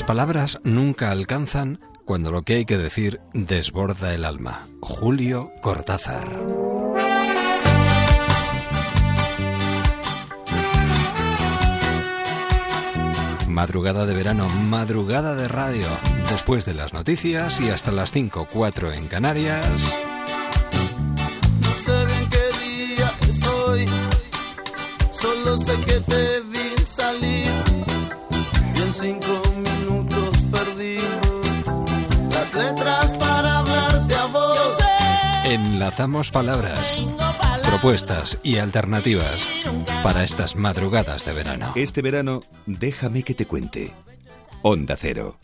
Las palabras nunca alcanzan cuando lo que hay que decir desborda el alma. Julio Cortázar. Madrugada de verano, madrugada de radio. Después de las noticias y hasta las 5, 4 en Canarias. No sé bien qué día es hoy, solo sé que te Enlazamos palabras, propuestas y alternativas para estas madrugadas de verano. Este verano, déjame que te cuente. Onda Cero.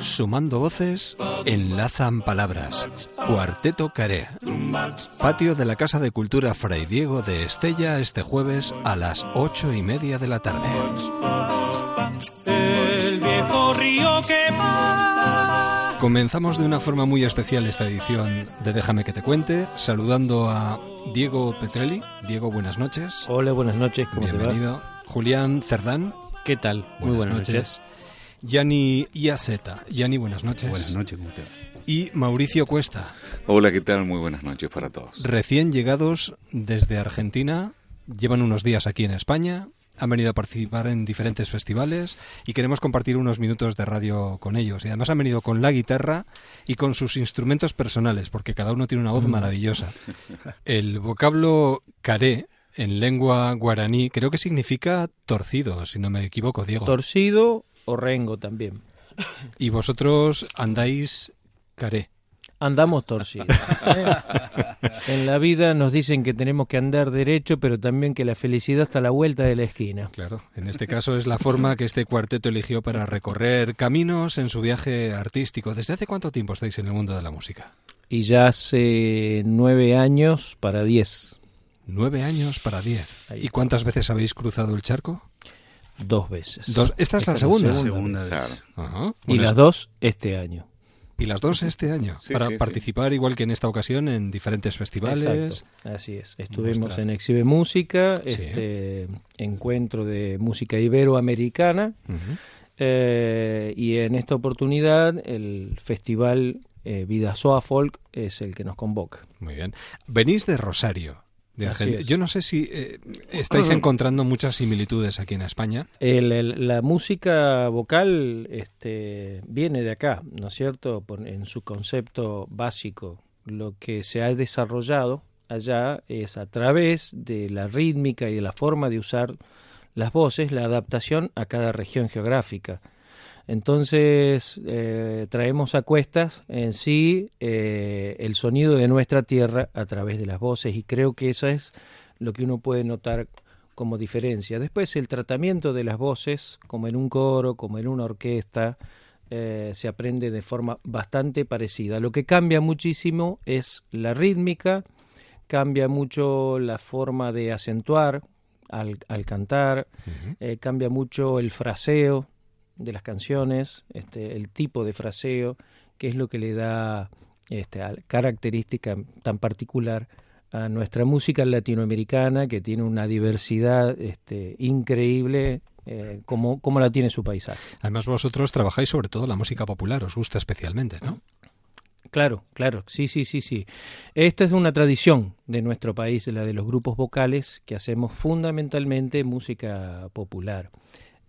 Sumando voces, enlazan palabras. Cuarteto Caré. Patio de la Casa de Cultura Fray Diego de Estella este jueves a las ocho y media de la tarde. El viejo río que va. Comenzamos de una forma muy especial esta edición de Déjame que te cuente, saludando a Diego Petrelli. Diego, buenas noches. Hola, buenas noches, ¿cómo te va? Bienvenido. Julián Cerdán. ¿Qué tal? Muy buenas noches. Yani Iazeta. Yani, buenas noches. Buenas noches, ¿cómo te va? Y Mauricio Cuesta. Hola, ¿qué tal? Muy buenas noches para todos. Recién llegados desde Argentina, llevan unos días aquí en España, han venido a participar en diferentes festivales y queremos compartir unos minutos de radio con ellos. Y además han venido con la guitarra y con sus instrumentos personales, porque cada uno tiene una voz maravillosa. El vocablo caré en lengua guaraní creo que significa torcido, si no me equivoco, Diego. Torcido o rengo también. y vosotros andáis caré. Andamos torcidos. ¿eh? En la vida nos dicen que tenemos que andar derecho, pero también que la felicidad está a la vuelta de la esquina. Claro, en este caso es la forma que este cuarteto eligió para recorrer caminos en su viaje artístico. ¿Desde hace cuánto tiempo estáis en el mundo de la música? Y ya hace nueve años para diez. Nueve años para diez. ¿Y cuántas veces habéis cruzado el charco? Dos veces. Dos. Esta es la Esta segunda. Segunda vez. Claro. Ajá. Y Bueno, las dos este año. Y las dos este año. Sí, para sí, sí. participar, igual que en esta ocasión, en diferentes festivales. Exacto, así es. Estuvimos en Exhibe Música, Sí. este encuentro de música iberoamericana, eh, y en esta oportunidad el festival eh, Vida Soa Folk es el que nos convoca. Muy bien. Venís de Rosario. De Así Argentina. es. Yo no sé si eh, estáis encontrando muchas similitudes aquí en España. El- el- la música vocal este, viene de acá, ¿no es cierto? Por- en su concepto básico. Lo que se ha desarrollado allá es a través de la rítmica y de la forma de usar las voces, la adaptación a cada región geográfica. Entonces eh, traemos a cuestas en sí eh, el sonido de nuestra tierra a través de las voces y creo que eso es lo que uno puede notar como diferencia. Después el tratamiento de las voces, como en un coro, como en una orquesta, eh, se aprende de forma bastante parecida. Lo que cambia muchísimo es la rítmica, cambia mucho la forma de acentuar al, al cantar, eh, cambia mucho el fraseo de las canciones, este, el tipo de fraseo, que es lo que le da este, característica tan particular a nuestra música latinoamericana, que tiene una diversidad este, increíble, eh, como, como la tiene su paisaje. Además, vosotros trabajáis sobre todo la música popular, os gusta especialmente, ¿no? Claro, claro, sí, sí, sí, sí. Esta es una tradición de nuestro país, la de los grupos vocales, que hacemos fundamentalmente música popular.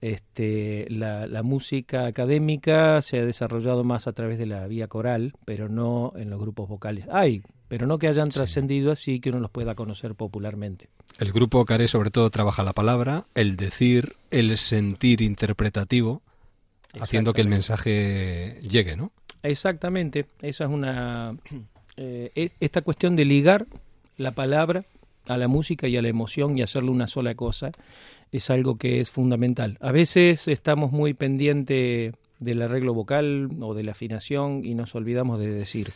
Este, la, la música académica se ha desarrollado más a través de la vía coral, pero no en los grupos vocales. Hay, pero no que hayan Sí. trascendido así que uno los pueda conocer popularmente. El grupo Caré sobre todo trabaja la palabra, el decir, el sentir interpretativo, haciendo que el mensaje llegue, ¿no? Exactamente, esa es una... eh, e- esta cuestión de ligar la palabra a la música y a la emoción y hacerle una sola cosa es algo que es fundamental. A veces estamos muy pendientes del arreglo vocal o de la afinación y nos olvidamos de decir.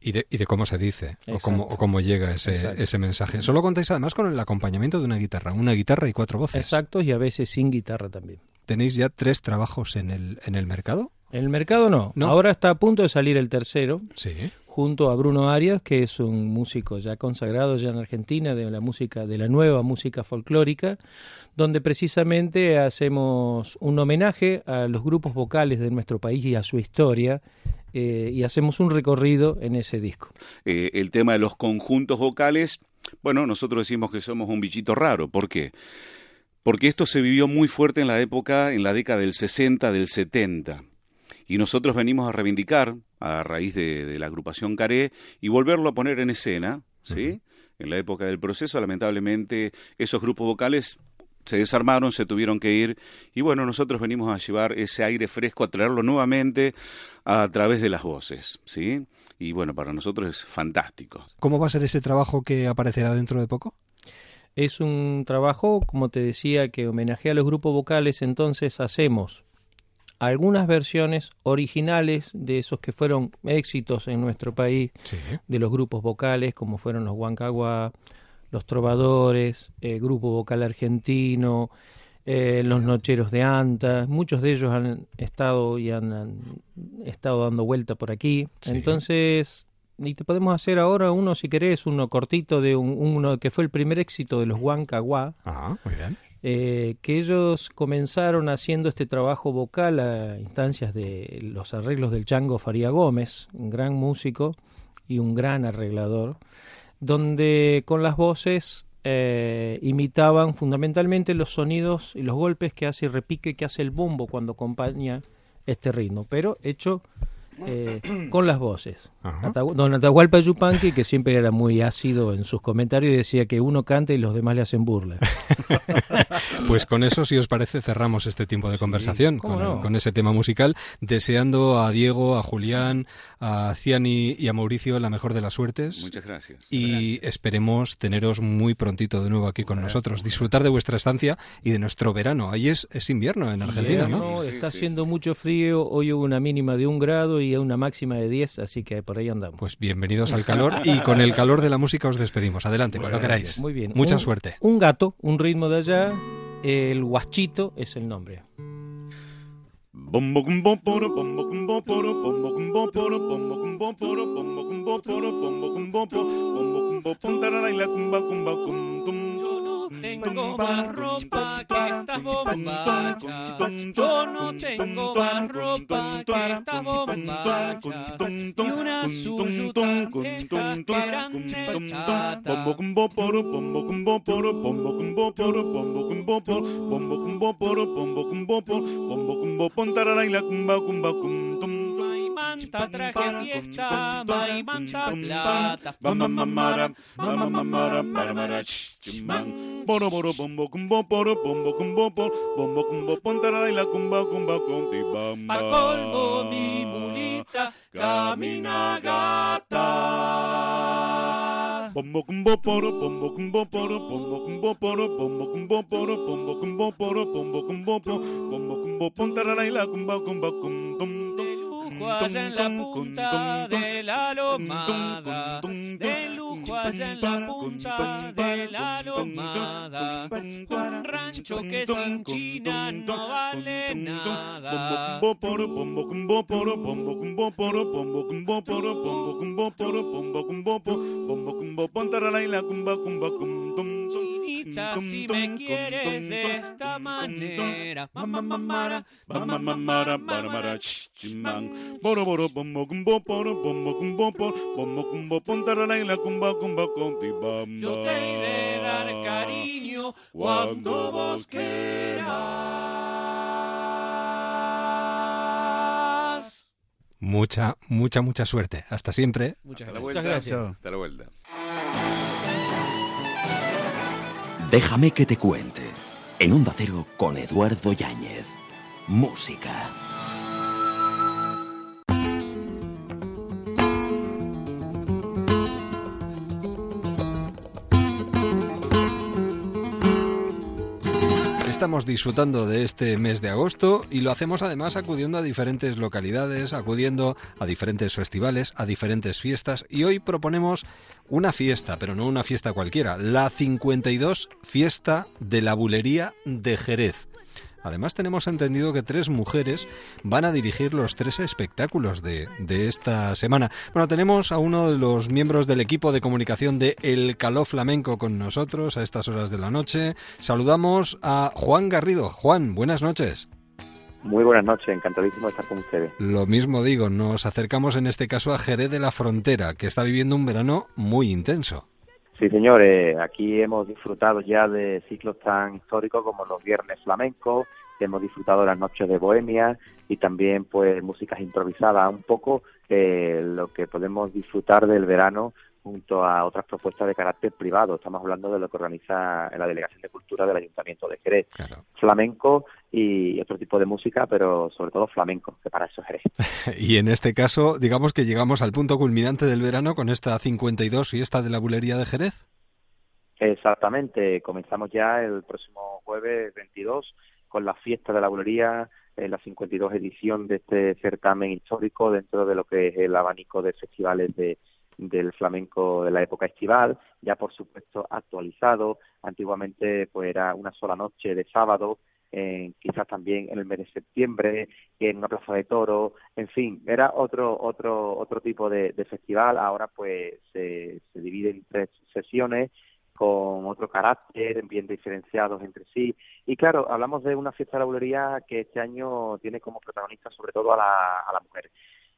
Y de, y de cómo se dice o cómo, o cómo llega ese, ese mensaje. Solo contáis además con el acompañamiento de una guitarra, una guitarra y cuatro voces. Exacto, y a veces sin guitarra también. ¿Tenéis ya tres trabajos en el, en el mercado? En el mercado no. No. Ahora está a punto de salir el tercero, Sí. Junto a Bruno Arias, que es un músico ya consagrado ya en Argentina de la música, de la nueva música folclórica, donde precisamente hacemos un homenaje a los grupos vocales de nuestro país y a su historia, eh, y hacemos un recorrido en ese disco. Eh, el tema de los conjuntos vocales, bueno, nosotros decimos que somos un bichito raro. ¿Por qué? Porque esto se vivió muy fuerte en la época, en la década del 60, del 70. Y nosotros venimos a reivindicar, a raíz de, de la agrupación Caré, y volverlo a poner en escena, ¿sí? En la época del proceso, lamentablemente, esos grupos vocales se desarmaron, se tuvieron que ir, y bueno, nosotros venimos a llevar ese aire fresco, a traerlo nuevamente a través de las voces, ¿sí? Y bueno, para nosotros es fantástico. ¿Cómo va a ser ese trabajo que aparecerá dentro de poco? Es un trabajo, como te decía, que homenajea a los grupos vocales, entonces hacemos algunas versiones originales de esos que fueron éxitos en nuestro país, Sí. de los grupos vocales, como fueron los Huancaguá, los Trovadores, el Grupo Vocal Argentino, eh, los Nocheros de Anta, muchos de ellos han estado y han, han estado dando vuelta por aquí. Sí. Entonces, y te podemos hacer ahora uno, si querés, uno cortito de un, uno que fue el primer éxito de los Huancaguá, Ah, muy bien. Eh, que ellos comenzaron haciendo este trabajo vocal a instancias de los arreglos del Chango Faría Gómez, un gran músico y un gran arreglador, donde con las voces eh, imitaban fundamentalmente los sonidos y los golpes que hace el repique que hace el bombo cuando acompaña este ritmo, pero hecho eh, con las voces. Atahu- Don Atahualpa Yupanqui, que siempre era muy ácido en sus comentarios, y decía que uno canta y los demás le hacen burla. Pues con eso, si os parece, cerramos este tiempo de conversación ¿cómo con, no? con ese tema musical, deseando a Diego, a Julián, a Ciani y a Mauricio la mejor de las suertes. Muchas gracias. Y esperemos teneros muy prontito de nuevo aquí con nosotros. Disfrutar de vuestra estancia y de nuestro verano. Ahí es, es invierno en Argentina, ¿no? Sí, está sí, haciendo mucho frío, hoy hubo una mínima de un grado y una máxima de 10, así que por ahí andamos. Pues bienvenidos al calor y con el calor de la música os despedimos. Adelante, cuando queráis. Muy bien. Mucha Un- suerte. Un gato, un ritmo de allá, el guachito es el nombre. Tengo más ropa que estas bombachas. Yo no tengo más ropa que estas bombachas. Y una estas que eran de chata. Poro, pon tarara y la tum. Maimanta traje fiesta, maimanta plata. Mamma mamara, mamma mamara, maramara, chimán. Boro boro bombo cumbo poro, bombo cumbo poro, bombo cumbo pon tarara y la cumba cumba con ti bamba. Al colmo mi mulita camina gata. Bombo cumbo poro, bombo cumbo poro, bombo cumbo poro, bombo cumbo poro, bombo cumbo poro, bombo cumbo poro, bombo cumbo pon tarara y la cumba cumba cum tum De lujo allá en la punta de la lomada. De lujo allá en la punta de la lomada. Un rancho que sin China no vale nada. Bombo bombo bombo bombo bombo bombo bombo si me quieres de esta manera. Mamá, mamá, Mamma mamara baramara chimang boro boro bombo bombo cumbo poro bombo cumbo pon tarara y la cumba cumba bamba Yo te he de dar cariño cuando vos quieras. Mucha, mucha, mucha suerte. Hasta siempre. Muchas Hasta la gracias. vuelta. Muchas gracias. Hasta la vuelta. Déjame que te cuente. En Onda Cero con Eduardo Yáñez. Música. Estamos disfrutando de este mes de agosto y lo hacemos además acudiendo a diferentes localidades, acudiendo a diferentes festivales, a diferentes fiestas y hoy proponemos una fiesta, pero no una fiesta cualquiera, la 52 Fiesta de la Bulería de Jerez. Además tenemos entendido que tres mujeres van a dirigir los tres espectáculos de, de, esta semana. Bueno, tenemos a uno de los miembros del equipo de comunicación de El Caló Flamenco con nosotros a estas horas de la noche. Saludamos a Juan Garrido. Juan, buenas noches. Muy buenas noches, encantadísimo de estar con ustedes. Lo mismo digo, nos acercamos en este caso a Jerez de la Frontera, que está viviendo un verano muy intenso. Sí, señores, aquí hemos disfrutado ya de ciclos tan históricos como los Viernes Flamencos, hemos disfrutado las Noches de Bohemia y también pues músicas improvisadas, un poco eh, lo que podemos disfrutar del verano junto a otras propuestas de carácter privado. Estamos hablando de lo que organiza la Delegación de Cultura del Ayuntamiento de Jerez. Claro. Flamenco y otro tipo de música, pero sobre todo flamenco, que para eso es Jerez. y en este caso, digamos que llegamos al punto culminante del verano con esta 52 fiesta de la bulería de Jerez. Exactamente, comenzamos ya el próximo jueves 22 con la fiesta de la bulería, en la 52 edición de este certamen histórico dentro de lo que es el abanico de festivales de, del flamenco de la época estival, ya por supuesto actualizado, antiguamente pues era una sola noche de sábado, eh, quizás también en el mes de septiembre, en una plaza de toro, en fin, era otro otro otro tipo de, de festival, ahora pues se, se divide en tres sesiones con otro carácter, bien diferenciados entre sí. Y claro, hablamos de una fiesta de la bulería que este año tiene como protagonista sobre todo a la, a la mujer.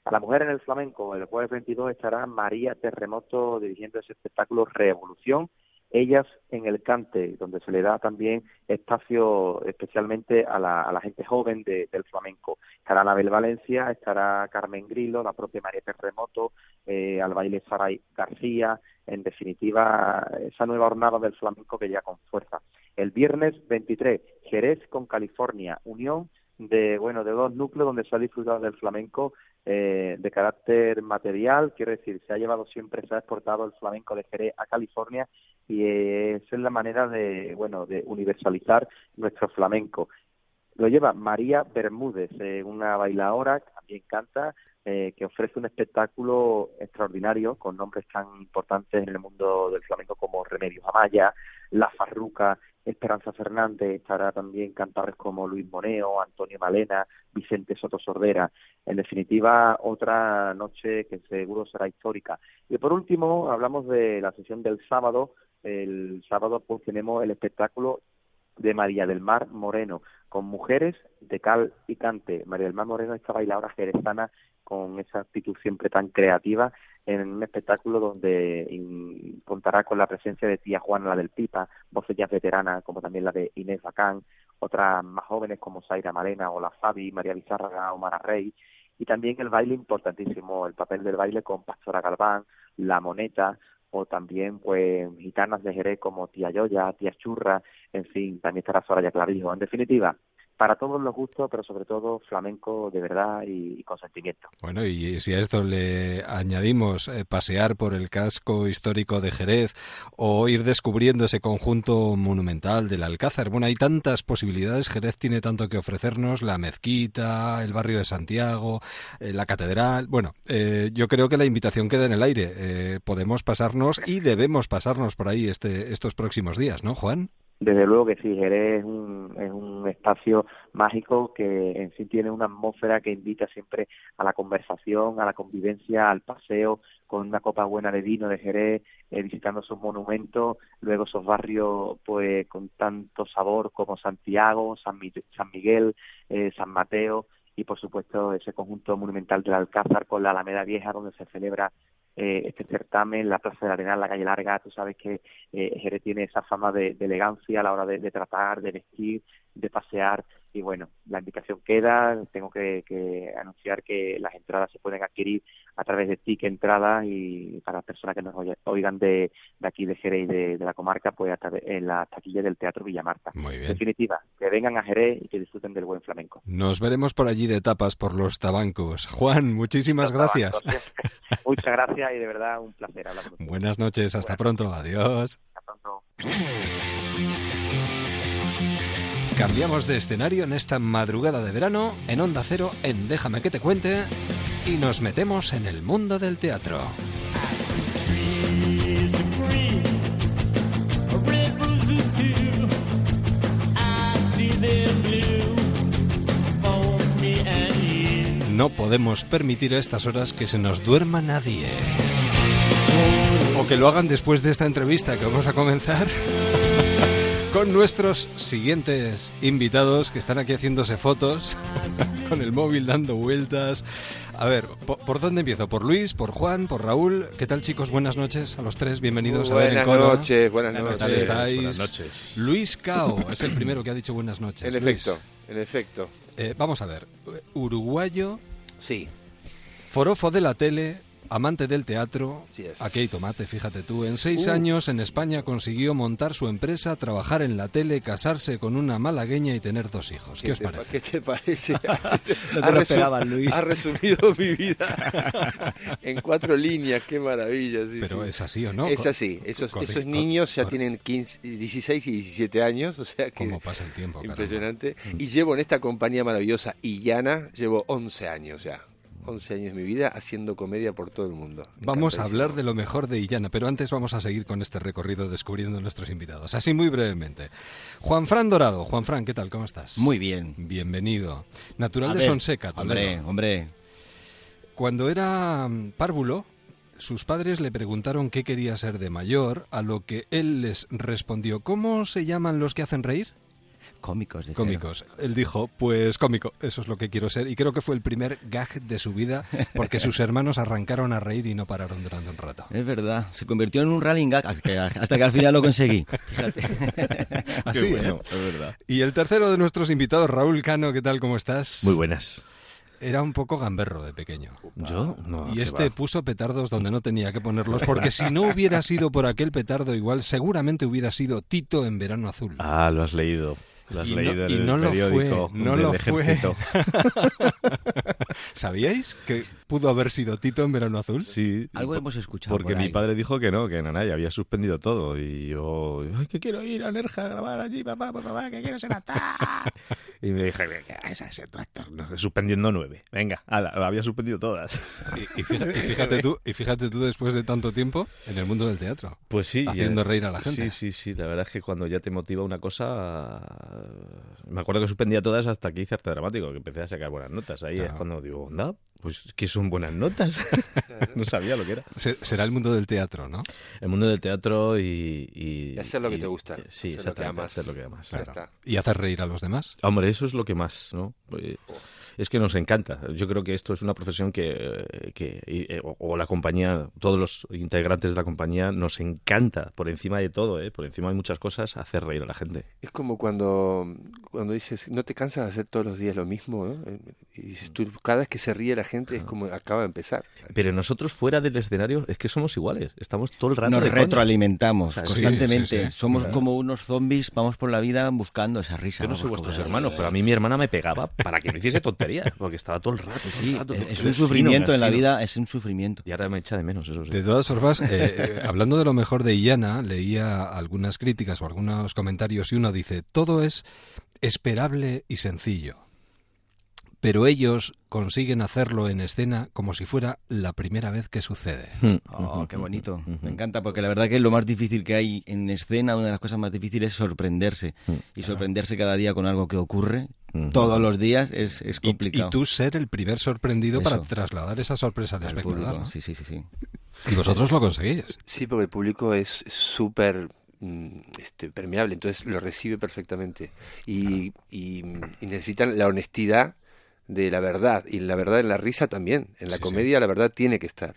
A la mujer en el flamenco, el jueves 22 estará María Terremoto dirigiendo ese espectáculo Revolución, ellas en el cante, donde se le da también espacio especialmente a la, a la gente joven de, del flamenco. Estará Anabel Valencia, estará Carmen Grillo, la propia María Terremoto, eh, al baile Saray García, en definitiva esa nueva hornada del flamenco que ya con fuerza. El viernes 23, Jerez con California, unión de bueno de dos núcleos donde se ha disfrutado del flamenco eh, de carácter material, quiero decir, se ha llevado siempre, se ha exportado el flamenco de Jerez a California y eh, esa es la manera de, bueno, de universalizar nuestro flamenco. Lo lleva María Bermúdez, eh, una bailadora que también canta, eh, que ofrece un espectáculo extraordinario con nombres tan importantes en el mundo del flamenco como Remedios Amaya, La Farruca, Esperanza Fernández, estará también cantadores como Luis Moneo, Antonio Malena, Vicente Soto Sordera. En definitiva, otra noche que seguro será histórica. Y por último, hablamos de la sesión del sábado. El sábado pues tenemos el espectáculo de María del Mar Moreno, con mujeres de cal y cante. María del Mar Moreno, esta bailadora jerezana con esa actitud siempre tan creativa en un espectáculo donde contará con la presencia de tía Juana la del Pipa, voces ya veteranas como también la de Inés Bacán, otras más jóvenes como Zaira Malena o la Fabi, María Bizarra o Mara Rey, y también el baile importantísimo, el papel del baile con Pastora Galván, La Moneta, o también pues gitanas de Jerez como Tía Yoya, Tía Churra, en fin, también estará Soraya Clavijo. En definitiva, para todos los gustos, pero sobre todo flamenco de verdad y, y con sentimiento. Bueno, y si a esto le añadimos eh, pasear por el casco histórico de Jerez o ir descubriendo ese conjunto monumental del Alcázar, bueno, hay tantas posibilidades, Jerez tiene tanto que ofrecernos, la mezquita, el barrio de Santiago, eh, la catedral, bueno, eh, yo creo que la invitación queda en el aire, eh, podemos pasarnos y debemos pasarnos por ahí este, estos próximos días, ¿no, Juan? Desde luego que sí, Jerez es un, es un espacio mágico que en sí tiene una atmósfera que invita siempre a la conversación, a la convivencia, al paseo, con una copa buena de vino de Jerez, eh, visitando sus monumentos, luego esos barrios pues con tanto sabor como Santiago, San, Mi San Miguel, eh, San Mateo y por supuesto ese conjunto monumental del Alcázar con la Alameda Vieja donde se celebra eh, este certamen, la Plaza de Arenal, la calle Larga, tú sabes que eh, Jerez tiene esa fama de, de, elegancia a la hora de, de, tratar, de vestir, de pasear y bueno, la invitación queda, tengo que, que, anunciar que las entradas se pueden adquirir a través de TIC Entradas y para las personas que nos oigan de, de aquí de Jerez y de, de, la comarca, pues a través, en la taquilla del Teatro Villamarta. Muy bien. En definitiva, que vengan a Jerez y que disfruten del buen flamenco. Nos veremos por allí de tapas por los tabancos. Juan, muchísimas los gracias. Tabancos. Muchas gracias y de verdad un placer hablar con Buenas noches, hasta Buenas pronto, adiós. Hasta pronto. Cambiamos de escenario en esta madrugada de verano en Onda Cero en Déjame que te cuente y nos metemos en el mundo del teatro. No podemos permitir a estas horas que se nos duerma nadie. O que lo hagan después de esta entrevista que vamos a comenzar con nuestros siguientes invitados que están aquí haciéndose fotos con el móvil dando vueltas. A ver, ¿por, por dónde empiezo? ¿Por Luis? ¿Por Juan? ¿Por Raúl? ¿Qué tal chicos? Buenas noches a los tres, bienvenidos a ver en Buenas noches, buenas ¿Qué noches. tal estáis? Buenas noches. Luis Cao es el primero que ha dicho buenas noches. En Luis, efecto, en efecto. eh, vamos a ver, uruguayo, Sí. forofo de la tele, amante del teatro. Aquí tomate, fíjate tú. En seis Uh. años en España consiguió montar su empresa, trabajar en la tele, casarse con una malagueña y tener dos hijos. ¿Qué, os parece? ¿Qué te parece? No te Ha lo esperabas, Luis. Ha resumido mi vida en cuatro líneas. Qué maravilla. sí, Pero sí. es así o no? Es así. Esos, esos niños ya tienen 15, 16 y 17 años. O sea que ¿Cómo pasa el tiempo? impresionante. Mm. Y llevo en esta compañía maravillosa, Illana, llevo 11 años ya. 11 años de mi vida haciendo comedia por todo el mundo. Vamos a hablar de lo mejor de Illana, pero antes vamos a seguir con este recorrido descubriendo nuestros invitados. Así muy brevemente. Juan Fran Dorado. Juan Fran, ¿qué tal? ¿Cómo estás? Muy bien. Bienvenido. Natural A de ver, Sonseca, Toledo. Hombre, hombre. Cuando era párvulo, sus padres le preguntaron qué quería ser de mayor, a lo que él les respondió, ¿cómo se llaman los que hacen reír? Cómicos de Cómicos. Él dijo, pues cómico, eso es lo que quiero ser. Y creo que fue el primer gag de su vida, porque sus hermanos arrancaron a reír y no pararon durante un rato. Es verdad. Se convirtió en un rallying gag hasta que, al final lo conseguí. Fíjate. Así, Qué bueno, ¿eh? es verdad. Y el tercero de nuestros invitados, Raúl Cano, ¿qué tal? ¿Cómo estás? Muy buenas. Era un poco gamberro de pequeño. ¿Yo? No, y este va. puso petardos donde no tenía que ponerlos, porque si no hubiera sido por aquel petardo igual, seguramente hubiera sido Tito en Verano Azul. Ah, lo has leído. Lo has Y no- leído y en el no lo fue, no lo fue. ¿Sabíais que pudo haber sido Tito en Verano Azul? Sí. Algo hemos escuchado. Porque por mi padre dijo que no, que Nanay había suspendido todo. Y yo, ay, que quiero ir a Nerja a grabar allí, papá, papá, papá, que quiero ser actor. y me dije, ¿qué vas a ser tu actor? No, suspendiendo nueve. Venga, ala, lo había suspendido todas. Y, y fíjate, y fíjate tú, y fíjate tú después de tanto tiempo en el mundo del teatro. Pues sí. Haciendo ya- reír a la gente. Sí, sí, sí. La verdad es que cuando ya te motiva una cosa... Me acuerdo que suspendía todas hasta que hice arte dramático, que empecé a sacar buenas notas. Ahí Claro. es cuando digo, anda, pues que son buenas notas. no sabía lo que era. Se- Será el mundo del teatro, ¿no? El mundo del teatro y... Y, hacer lo que y- te gusta, Sí, hacer lo que exactamente, amas. hacer lo que amas. Está. Y hacer reír a los demás. Hombre, eso es lo que más, ¿no? Es que nos encanta. Yo creo que esto es una profesión que, que y- eh, o, o la compañía, todos los integrantes de la compañía, nos encanta, por encima de todo, ¿eh? por encima de muchas cosas, hacer reír a la gente. Es como cuando, cuando dices, no te cansas de hacer todos los días lo mismo, ¿no? Y dices, tú, cada vez que se ríe la gente es como acaba de empezar. Pero nosotros fuera del escenario es que somos iguales. Estamos todo el rato Nos de retroalimentamos O sea, sí, constantemente. sí, sí. Somos Claro. como unos zombies, vamos por la vida buscando esa risa. Yo no soy vuestros hermanos, pero a mí mi hermana me pegaba para que no hiciese tonterías, porque estaba todo el rato. todo el Sí, rato, es, un sufrimiento en la vida, es un sufrimiento. Y ahora me echa de menos, eso sí. De todas formas, eh, eh, hablando de lo mejor de Illana, leía algunas críticas o algunos comentarios y uno dice, todo es esperable y sencillo. Pero ellos consiguen hacerlo en escena como si fuera la primera vez que sucede. Mm, Oh, qué bonito. Me encanta porque la verdad que lo más difícil que hay en escena, una de las cosas más difíciles es sorprenderse. Y sorprenderse cada día con algo que ocurre Todos los días es, complicado. y tú ser el primer sorprendido para trasladar esa sorpresa al, Al espectador. público. ¿no? Sí, sí, sí, sí. Y vosotros lo conseguís. Sí, porque el público es súper mm, este, permeable, entonces lo recibe perfectamente. Y, y, y necesitan la honestidad de la verdad, y la verdad en la risa también. En la Sí, sí. comedia la verdad tiene que estar.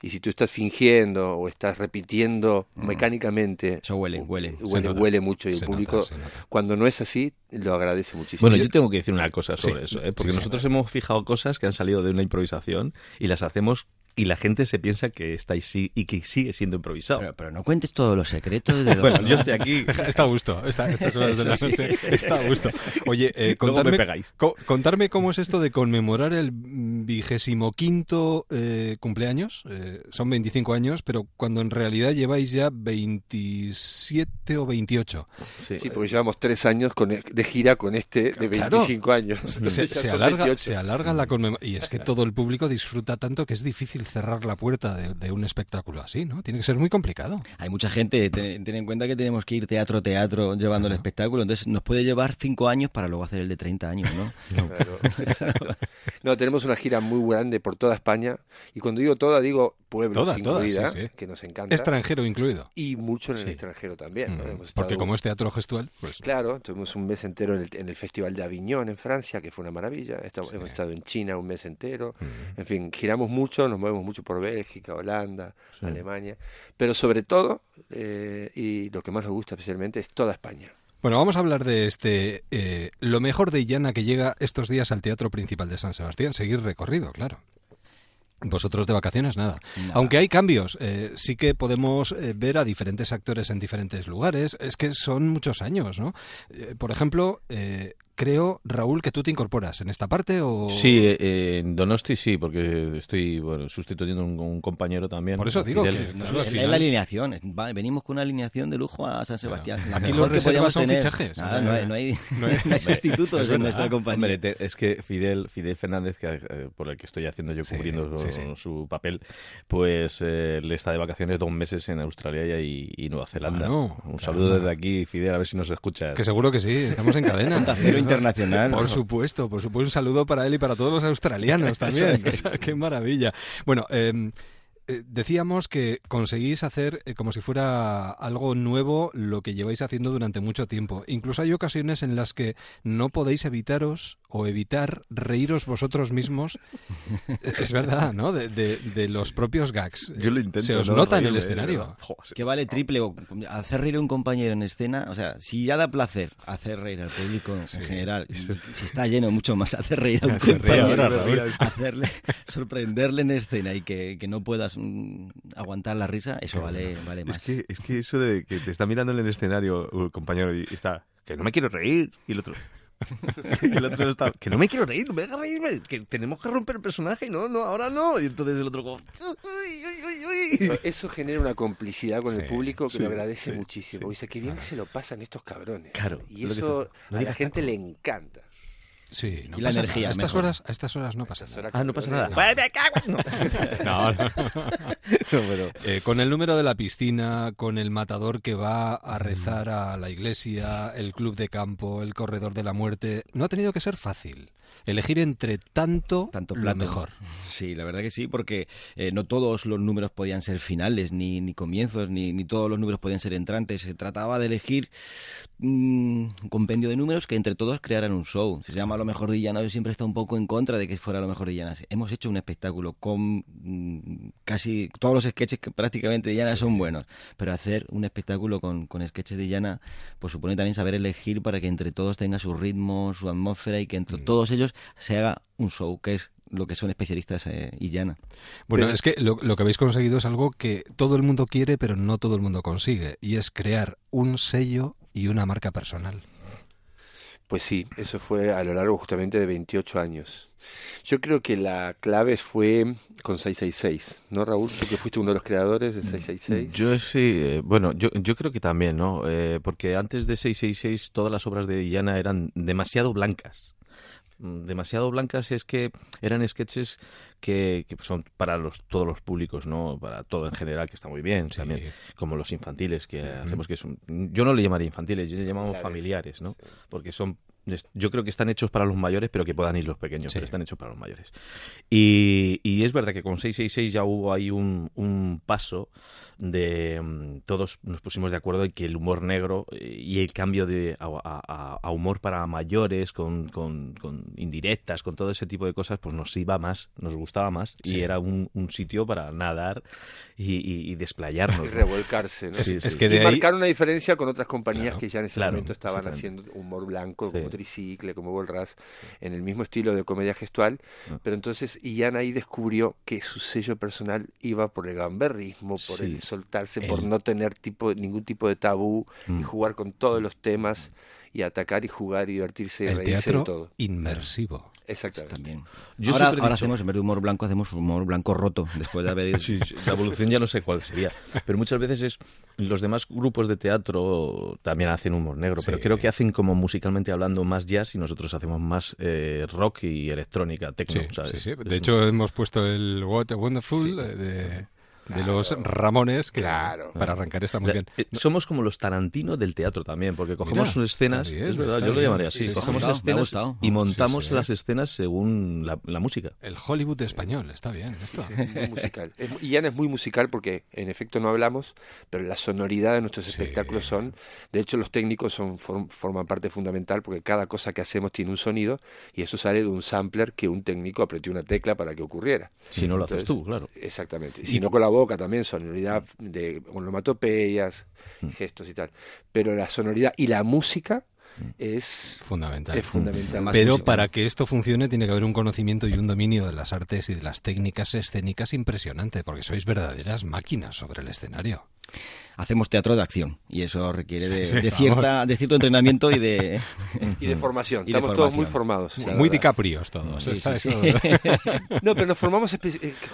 Y si tú estás fingiendo o estás repitiendo mecánicamente, Eso huele, huele. Se huele, huele mucho y el público, nota, se nota. cuando no es así, lo agradece muchísimo. Bueno, Yo- yo tengo que decir una cosa sobre Sí, eso, ¿eh? porque nosotros hemos fijado cosas que han salido de una improvisación y las hacemos y la gente se piensa que está ahí sí- y que sigue siendo improvisado. Pero, pero no cuentes todos los secretos de lo bueno, yo estoy aquí. Está a gusto, está, estas horas de la noche está a gusto. Oye, eh, contarme, me pegáis. co- contarme cómo es esto de conmemorar el vigésimo quinto eh, cumpleaños. Eh, son 25 años, pero cuando en realidad lleváis ya 27 o 28. Sí. Sí, porque llevamos tres años con, e, de gira con este de Claro. 25 años. Se, se alarga, 28. se alarga la conmemoración. Y es que todo el público disfruta tanto que es difícil cerrar la puerta de, de un espectáculo así, ¿no? Tiene que ser muy complicado. Hay mucha gente, ten, ten en cuenta que tenemos que ir teatro a teatro llevando el espectáculo, entonces nos puede llevar cinco años para luego hacer el de 30 años, ¿no? Claro, exacto. No, tenemos una gira muy grande por toda España y cuando digo toda digo pueblos Toda, toda, incluida, sí, sí. que nos encanta Extranjero incluido. y mucho en el Sí. extranjero también. ¿no? Mm, Hemos Porque como es teatro gestual, pues Claro, tuvimos un mes entero en el, en el Festival de Aviñón en Francia, que fue una maravilla. Estamos- Hemos estado en China un mes entero. Mm. En fin, giramos mucho, nos movemos mucho por Bélgica, Holanda, Alemania. Pero sobre todo, eh, y lo que más nos gusta especialmente, es toda España. Bueno, vamos a hablar de este eh, lo mejor de Illana que llega estos días al Teatro Principal de San Sebastián. Seguir recorrido, claro. Vosotros de vacaciones, nada. Nada. Aunque hay cambios, eh, sí que podemos eh, ver a diferentes actores en diferentes lugares. Es que son muchos años, ¿no? Eh, por ejemplo, eh, creo, Raúl, que tú te incorporas en esta parte o... Sí, eh, en Donosti sí, porque estoy bueno, sustituyendo a un, un compañero también. Por eso digo Fidel. que- No, Claro, es la alineación. es- va- venimos con una alineación de lujo a San Sebastián. La Aquí los que reservas podíamos son tener. fichajes. Nada, no, hay, no, hay, No hay- no hay sustitutos Es en nuestra compañía. Hombre, te- es que Fidel, Fidel Fernández, que, eh, por el que estoy haciendo yo cubriendo sí, su, sí. su papel, pues eh, le está de vacaciones dos meses en Australia y, y Nueva Zelanda. Un saludo desde aquí, Fidel, a ver si nos escuchas. Que seguro que sí, estamos en cadena. Cero Internacional. Por supuesto, por supuesto. Un saludo para él y para todos los australianos también. O sea, qué maravilla. Bueno, eh, eh, decíamos que conseguís hacer eh, como si fuera algo nuevo lo que lleváis haciendo durante mucho tiempo. Incluso hay ocasiones en las que no podéis evitaros o evitar reíros vosotros mismos. Eh, es verdad, ¿no? De, de- de los propios gags. Yo lo intento, Se os no nota en el escenario. Que vale triple o hacer reír a un compañero en escena, o sea, si ya da placer hacer reír al público en general, si está lleno mucho más hacer reír a un compañero, hacerle sorprenderle en escena y que, que no puedas aguantar la risa, eso vale vale más. Es que, es que eso de que te está mirando en el escenario el compañero y está, que no me quiero reír, y el otro... y el otro está, que no me quiero reír, no me hagas reírme, que tenemos que romper el personaje, no, no, ahora no. Y entonces el otro como... "Uy, uy, uy, uy". Pero Eso genera una complicidad con Sí, el público que sí, lo agradece sí, muchísimo. Dice, qué bien que se lo pasan estos cabrones. Claro, Y que eso está- no a la gente le encanta. Sí, no Y la pasa energía. A estas horas, a estas horas no pasa nada. Ah, no pasa nada. No. ¡Pues No. No, no. No, pero- Eh, con el número de la piscina, con el matador que va a rezar a la iglesia, el club de campo, el corredor de la muerte, no ha tenido que ser fácil. Elegir entre tanto, Tanto lo mejor. Sí, la verdad que sí, porque eh, no todos los números podían ser finales, ni, ni comienzos, ni, ni todos los números podían ser entrantes. Se trataba de elegir mm, un compendio de números que entre todos crearan un show. Se llama Lo Mejor de Illana, yo siempre está un poco en contra de que fuera Lo Mejor de Illana. Hemos hecho un espectáculo con mm, casi todos los sketches que prácticamente de Illana son buenos, pero hacer un espectáculo con, con sketches de Illana, pues supone también saber elegir para que entre todos tenga su ritmo, su atmósfera y que entre todos ellos se haga un show, que es lo que son especialistas eh, Illana. Bueno, Pero- es que lo, lo que habéis conseguido es algo que todo el mundo quiere, pero no todo el mundo consigue, y es crear un sello y una marca personal. Pues sí, eso fue a lo largo justamente de 28 años. Yo creo que la clave fue con 666, ¿no, Raúl? Tú que fuiste uno de los creadores de 666. Yo sí, eh, bueno, yo, yo creo que también, ¿no? Eh, porque antes de 666 todas las obras de Illana eran demasiado blancas. Mm, Demasiado blancas es que eran sketches que, que son para los, todos los públicos, ¿no? Para todo en general, que está muy bien, Sí. también, como los infantiles que hacemos que son... Yo no le llamaría infantiles, yo le llamamos familiares, ¿no? Porque son... Yo creo que están hechos para los mayores, pero que puedan ir los pequeños, Sí. pero están hechos para los mayores. Y, y es verdad que con 666 ya hubo ahí un, un paso de mm, todos nos pusimos de acuerdo en que el humor negro eh, y el cambio de a, a- a humor para mayores con, con- con indirectas con todo ese tipo de cosas pues nos iba más nos gustaba más Sí. y era un, un sitio para nadar y, y- y desplayarnos Y revolcarse, ¿no? Sí, es sí. que y de ahí... marcar una diferencia con otras compañías Claro, que ya en ese claro, momento estaban haciendo humor blanco, como. Tricicle, como Volras, en el mismo estilo de comedia gestual, Ah. pero entonces Ian ahí descubrió que su sello personal iba por el gamberrismo, por Sí. el soltarse, por no tener tipo, ningún tipo de tabú y Mm. jugar con todos los temas y atacar y jugar y divertirse y El reírse de todo. inmersivo. Exactamente. También. Yo ahora ahora dicho- hacemos, en vez de humor blanco, hacemos humor blanco roto, después de haber ido. Sí, sí, la evolución ya no sé cuál sería. Pero muchas veces es. Los demás grupos de teatro también hacen humor negro, pero Sí. creo que hacen como musicalmente hablando más jazz y nosotros hacemos más eh, rock y electrónica, techno, Sí, ¿sabes? sí, sí. Es De un- hecho, hemos puesto el What a Wonderful Sí. De, de los Ramones, que Claro. para arrancar está muy bien. eh, Somos como los Tarantino del teatro también, porque cogemos Mira, sus escenas, bien, es verdad, yo lo bien. llamaría así, Sí, sí, cogemos las escenas gustado. y montamos Sí, sí. las escenas según la, la música. El Hollywood español, está bien esto. muy musical. Es- y Ian es muy musical porque en efecto no hablamos, pero la sonoridad de nuestros Sí. espectáculos son, de hecho los técnicos son form- forman parte fundamental porque cada cosa que hacemos tiene un sonido y eso sale de un sampler que un técnico apretó una tecla para que ocurriera. Si no lo haces Entonces, tú, claro. Exactamente. Si no con también, sonoridad de onomatopeyas, Mm. gestos y tal. Pero la sonoridad y la música es, Fundamental. es fundamental. Más Pero para que esto funcione tiene que haber un conocimiento y un dominio de las artes y de las técnicas escénicas impresionante, porque sois verdaderas máquinas sobre el escenario. Hacemos teatro de acción y eso requiere de, Sí, de vamos. cierta, de cierto entrenamiento y de... Y de formación. Y de Estamos todos muy formados. la Muy. DiCaprios todos. Sí, sí. No, pero nos formamos, eh,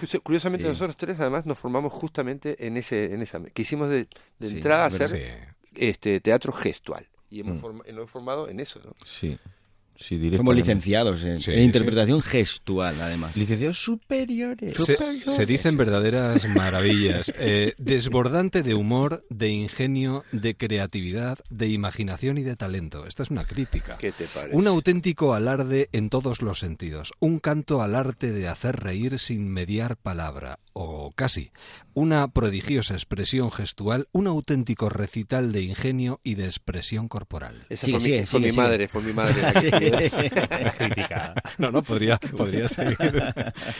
cu- curiosamente Sí. nosotros tres además nos formamos justamente en ese, en esa, quisimos de, de Sí, entrada a hacer este teatro gestual y hemos Mm. forma- nos hemos formado en eso, ¿no? Sí, sí, Somos licenciados en, Sí, en sí. interpretación gestual, además. Licenciados superiores. Se, se dicen verdaderas maravillas. Eh, desbordante de humor, de ingenio, de creatividad, de imaginación y de talento. Esta es una crítica. ¿Qué te parece? Un auténtico alarde en todos los sentidos. Un canto al arte de hacer reír sin mediar palabra, o casi. Una prodigiosa expresión gestual, un auténtico recital de ingenio y de expresión corporal. Esa Sigue, fue, sigue, mi, fue sigue, mi madre, fue mi madre. escribió. No, no, podría, podría seguir.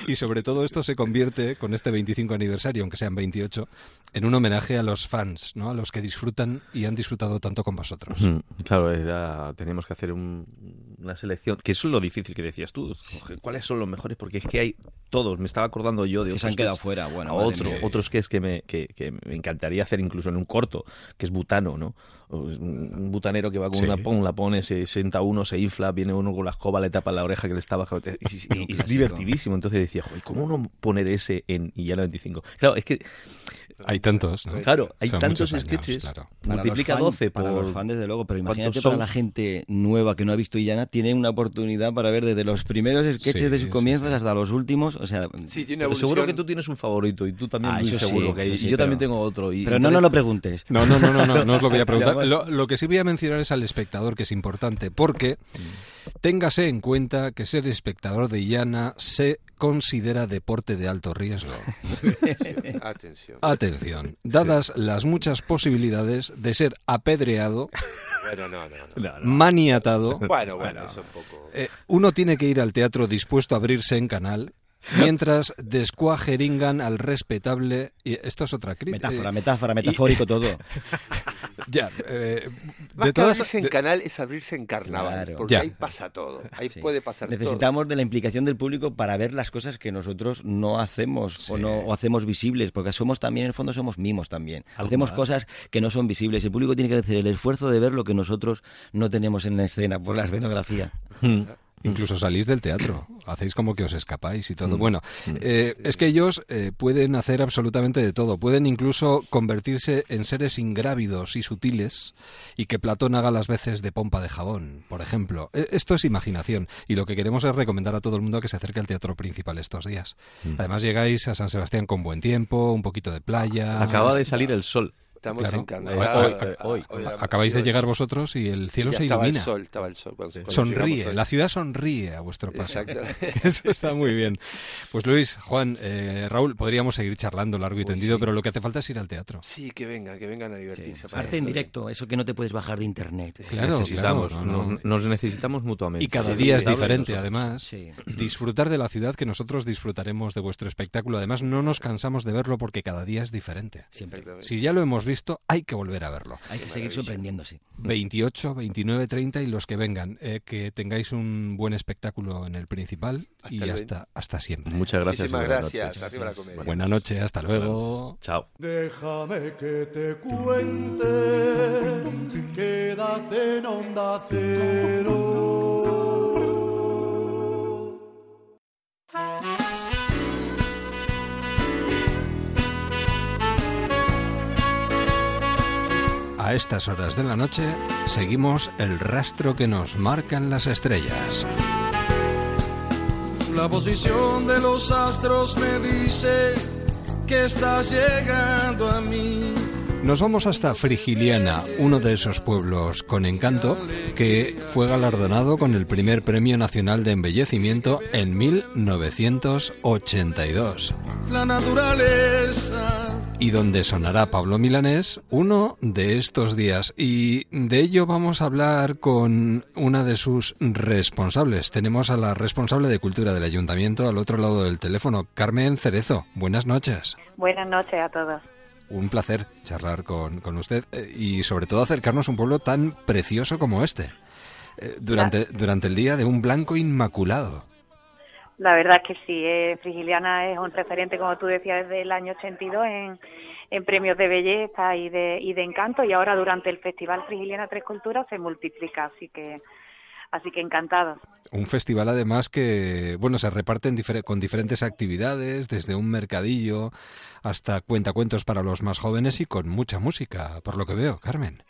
Y sobre todo esto se convierte, con este 25 aniversario, aunque sean 28, en un homenaje a los fans, ¿no? A los que disfrutan y han disfrutado tanto con vosotros. Mm, Claro, era, teníamos que hacer un- una selección, que eso es lo difícil que decías tú. ¿Cuáles son los mejores? Porque es que hay todos. Me estaba acordando yo de Que otros se han quedado sketches- fuera. Bueno, otro, mía. otros que es que me, que, que me encantaría hacer incluso en un corto, que es butano, ¿no? Es Un butanero que va con Sí. una pon, la pone, se sienta uno, se infla, viene uno con la escoba, le tapa la oreja que le está bajando. Es clásico. divertidísimo. Entonces decía, joder, ¿cómo no poner ese en y ya 25? Claro, es que, Hay tantos, ¿no? claro, hay Son tantos años, sketches. claro. Para Multiplica fan- 12 por. Para los fans, desde luego, pero ¿cuántos imagínate son? para la gente nueva que no ha visto Illana, tiene una oportunidad para ver desde los primeros sketches Sí, de sus comienzos sí. hasta los últimos. O sea, tiene seguro que tú tienes un favorito y tú también Ah, seguro que y yo también pero- tengo otro. Y pero no nos lo preguntes. No, no, no, no, no, no os lo voy a preguntar. Lo, lo que sí voy a mencionar es al espectador, que es importante, porque téngase en cuenta que ser espectador de Illana se considera deporte de alto riesgo. Atención. Atención, dadas las muchas posibilidades de ser apedreado, Bueno, no, no, no. No, no. maniatado, Bueno, bueno, eso un poco. eh, uno tiene que ir al teatro dispuesto a abrirse en canal, mientras descuajeringan al respetable... Y esto es otra crítica. Metáfora, metáfora, metafórico todo. Ya, eh, Más de que todas- abrirse en canal es abrirse en carnaval, Claro. porque Ya. ahí pasa todo, ahí Sí. puede pasar todo. Necesitamos de la implicación del público para ver las cosas que nosotros no hacemos o no o hacemos visibles, porque somos también, en el fondo, somos mimos también. Hacemos más. cosas que no son visibles. El público tiene que hacer el esfuerzo de ver lo que nosotros no tenemos en la escena por la escenografía. Mm. Incluso salís del teatro, hacéis como que os escapáis y Mm. todo. Bueno, eh, es que ellos eh, pueden hacer absolutamente de todo. Pueden incluso convertirse en seres ingrávidos y sutiles y que Platón haga las veces de pompa de jabón, por ejemplo. E- Esto es imaginación y lo que queremos es recomendar a todo el mundo que se acerque al teatro principal estos días. Mm. Además llegáis a San Sebastián con buen tiempo, un poquito de playa. Acaba de salir el sol. Estamos Claro. encantados. Hoy- Acabáis de llegar vosotros y el cielo Ya se estaba ilumina. el sol, estaba el sol. cuando- cuando Sonríe, la ciudad sonríe a vuestro paso. Exacto. Eso está muy bien. Pues Luis, Juan, eh, Raúl, podríamos seguir charlando largo y tendido, sí. pero lo que hace falta es ir al teatro. Sí, que vengan, que vengan a divertirse. para Arte en eso. directo, eso que no te puedes bajar de internet. Claro, necesitamos, claro, no, no. Nos, nos necesitamos mutuamente. Y cada Sí, día es sí, diferente, nosotros. además. Sí. Disfrutar de la ciudad que nosotros disfrutaremos de vuestro espectáculo. Además, no nos cansamos de verlo porque cada día es diferente. Siempre. Si ya lo hemos visto visto, hay que volver a verlo. Hay que seguir sorprendiéndose. 28, 29, 30 y los que vengan. Eh, que tengáis un buen espectáculo en el principal y el hasta, hasta siempre. Muchas gracias. y Muchísimas buenas gracias. noches. Arriba la comedia. Buenas noches, hasta luego. Chao. Déjame que te cuente, quédate en onda cero. Estas horas de la noche seguimos el rastro que nos marcan las estrellas. La posición de los astros me dice que estás llegando a mí. Nos vamos hasta Frigiliana, uno de esos pueblos con encanto que fue galardonado con el primer Premio Nacional de Embellecimiento en 1982 La naturaleza y donde sonará Pablo Milanés uno de estos días. Y de ello vamos a hablar con una de sus responsables. Tenemos a la responsable de Cultura del Ayuntamiento al otro lado del teléfono, Carmen Cerezo. Buenas noches. Buenas noches a todos. Un placer charlar con, con usted eh, y sobre todo acercarnos a un pueblo tan precioso como este. eh, Durante, durante el día de un blanco inmaculado. La verdad es que sí, eh, Frigiliana es un referente, como tú decías, desde el año 82 en, en premios de belleza y de, y de encanto y ahora durante el Festival Frigiliana Tres Culturas se multiplica, así que así que encantados. Un festival además que, bueno, se reparte con diferentes actividades, desde un mercadillo hasta cuentacuentos para los más jóvenes y con mucha música, por lo que veo, Carmen.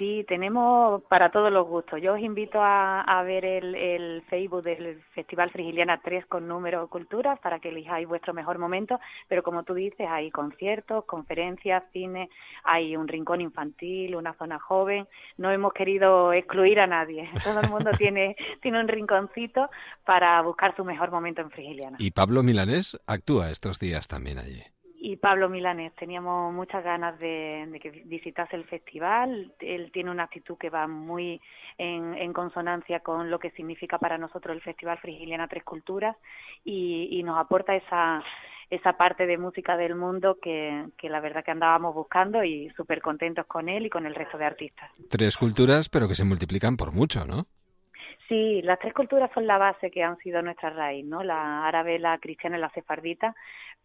Sí, tenemos para todos los gustos. Yo os invito a, ver el, el Facebook del Festival Frigiliana 3 con número culturas para que elijáis vuestro mejor momento, pero como tú dices, hay conciertos, conferencias, cine, hay un rincón infantil, una zona joven. No hemos querido excluir a nadie. Todo el mundo tiene, tiene un rinconcito para buscar su mejor momento en Frigiliana. Y Pablo Milanés actúa estos días también allí. Y Pablo Milanés. Teníamos muchas ganas de, de que visitase el festival. Él tiene una actitud que va muy en, en consonancia con lo que significa para nosotros el Festival Frigiliana Tres Culturas y, y nos aporta esa esa parte de música del mundo que, que la verdad que andábamos buscando y súper contentos con él y con el resto de artistas. Tres culturas, pero que se multiplican por mucho, ¿no? Sí, las tres culturas son la base que han sido nuestra raíz, ¿no? La árabe, la cristiana y la sefardita,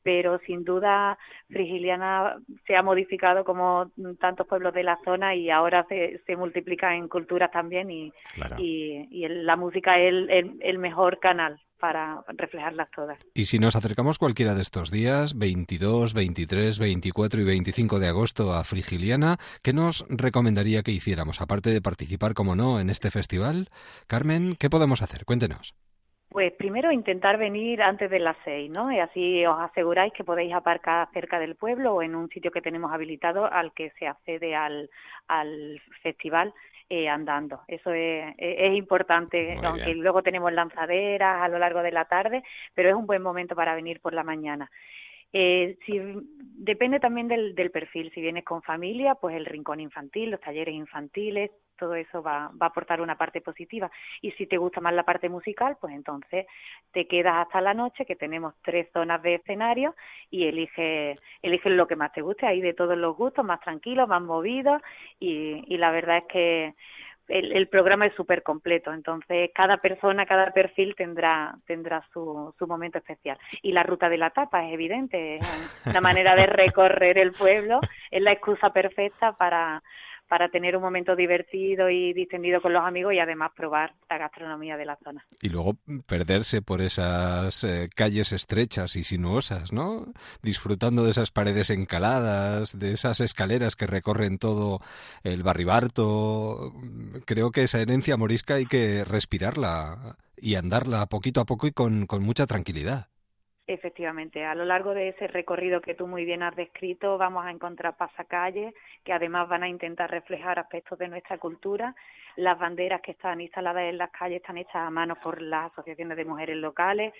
pero sin duda Frigiliana se ha modificado como tantos pueblos de la zona y ahora se, se multiplica en culturas también y, Claro. y, y el- la música es el, el, el mejor canal para reflejarlas todas. Y si nos acercamos cualquiera de estos días, 22, 23, 24 y 25 de agosto a Frigiliana, ¿qué nos recomendaría que hiciéramos? Aparte de participar, como no, en este festival, Carmen, ¿qué podemos hacer? Cuéntenos. Pues primero intentar venir antes de las seis, ¿no? Y así os aseguráis que podéis aparcar cerca del pueblo o en un sitio que tenemos habilitado al que se accede al, al festival eh, andando. Eso es, es- es importante, Muy aunque bien. luego tenemos lanzaderas a lo largo de la tarde, pero es un buen momento para venir por la mañana. Eh, si, depende también del, del perfil. Si vienes con familia, pues el rincón infantil, los talleres infantiles, todo eso va, va a aportar una parte positiva. Y si te gusta más la parte musical, pues entonces te quedas hasta la noche, que tenemos tres zonas de escenario, y elige, elige lo que más te guste. Hay de todos los gustos, más tranquilos, más movidos, y, y la verdad es que el, el programa es súper completo, entonces cada persona, cada perfil tendrá tendrá su, su momento especial. Y la ruta de la tapa es evidente, es una manera de recorrer el pueblo, es la excusa perfecta para, para tener un momento divertido y distendido con los amigos y además probar la gastronomía de la zona. Y luego perderse por esas eh, calles estrechas y sinuosas, ¿no? Disfrutando de esas paredes encaladas, de esas escaleras que recorren todo el barribarto. Creo que esa herencia morisca hay que respirarla y andarla poquito a poco y con, con mucha tranquilidad. Efectivamente, a lo largo de ese recorrido que tú muy bien has descrito, vamos a encontrar pasacalles que además van a intentar reflejar aspectos de nuestra cultura. Las banderas que están instaladas en las calles están hechas a mano por las asociaciones de mujeres locales.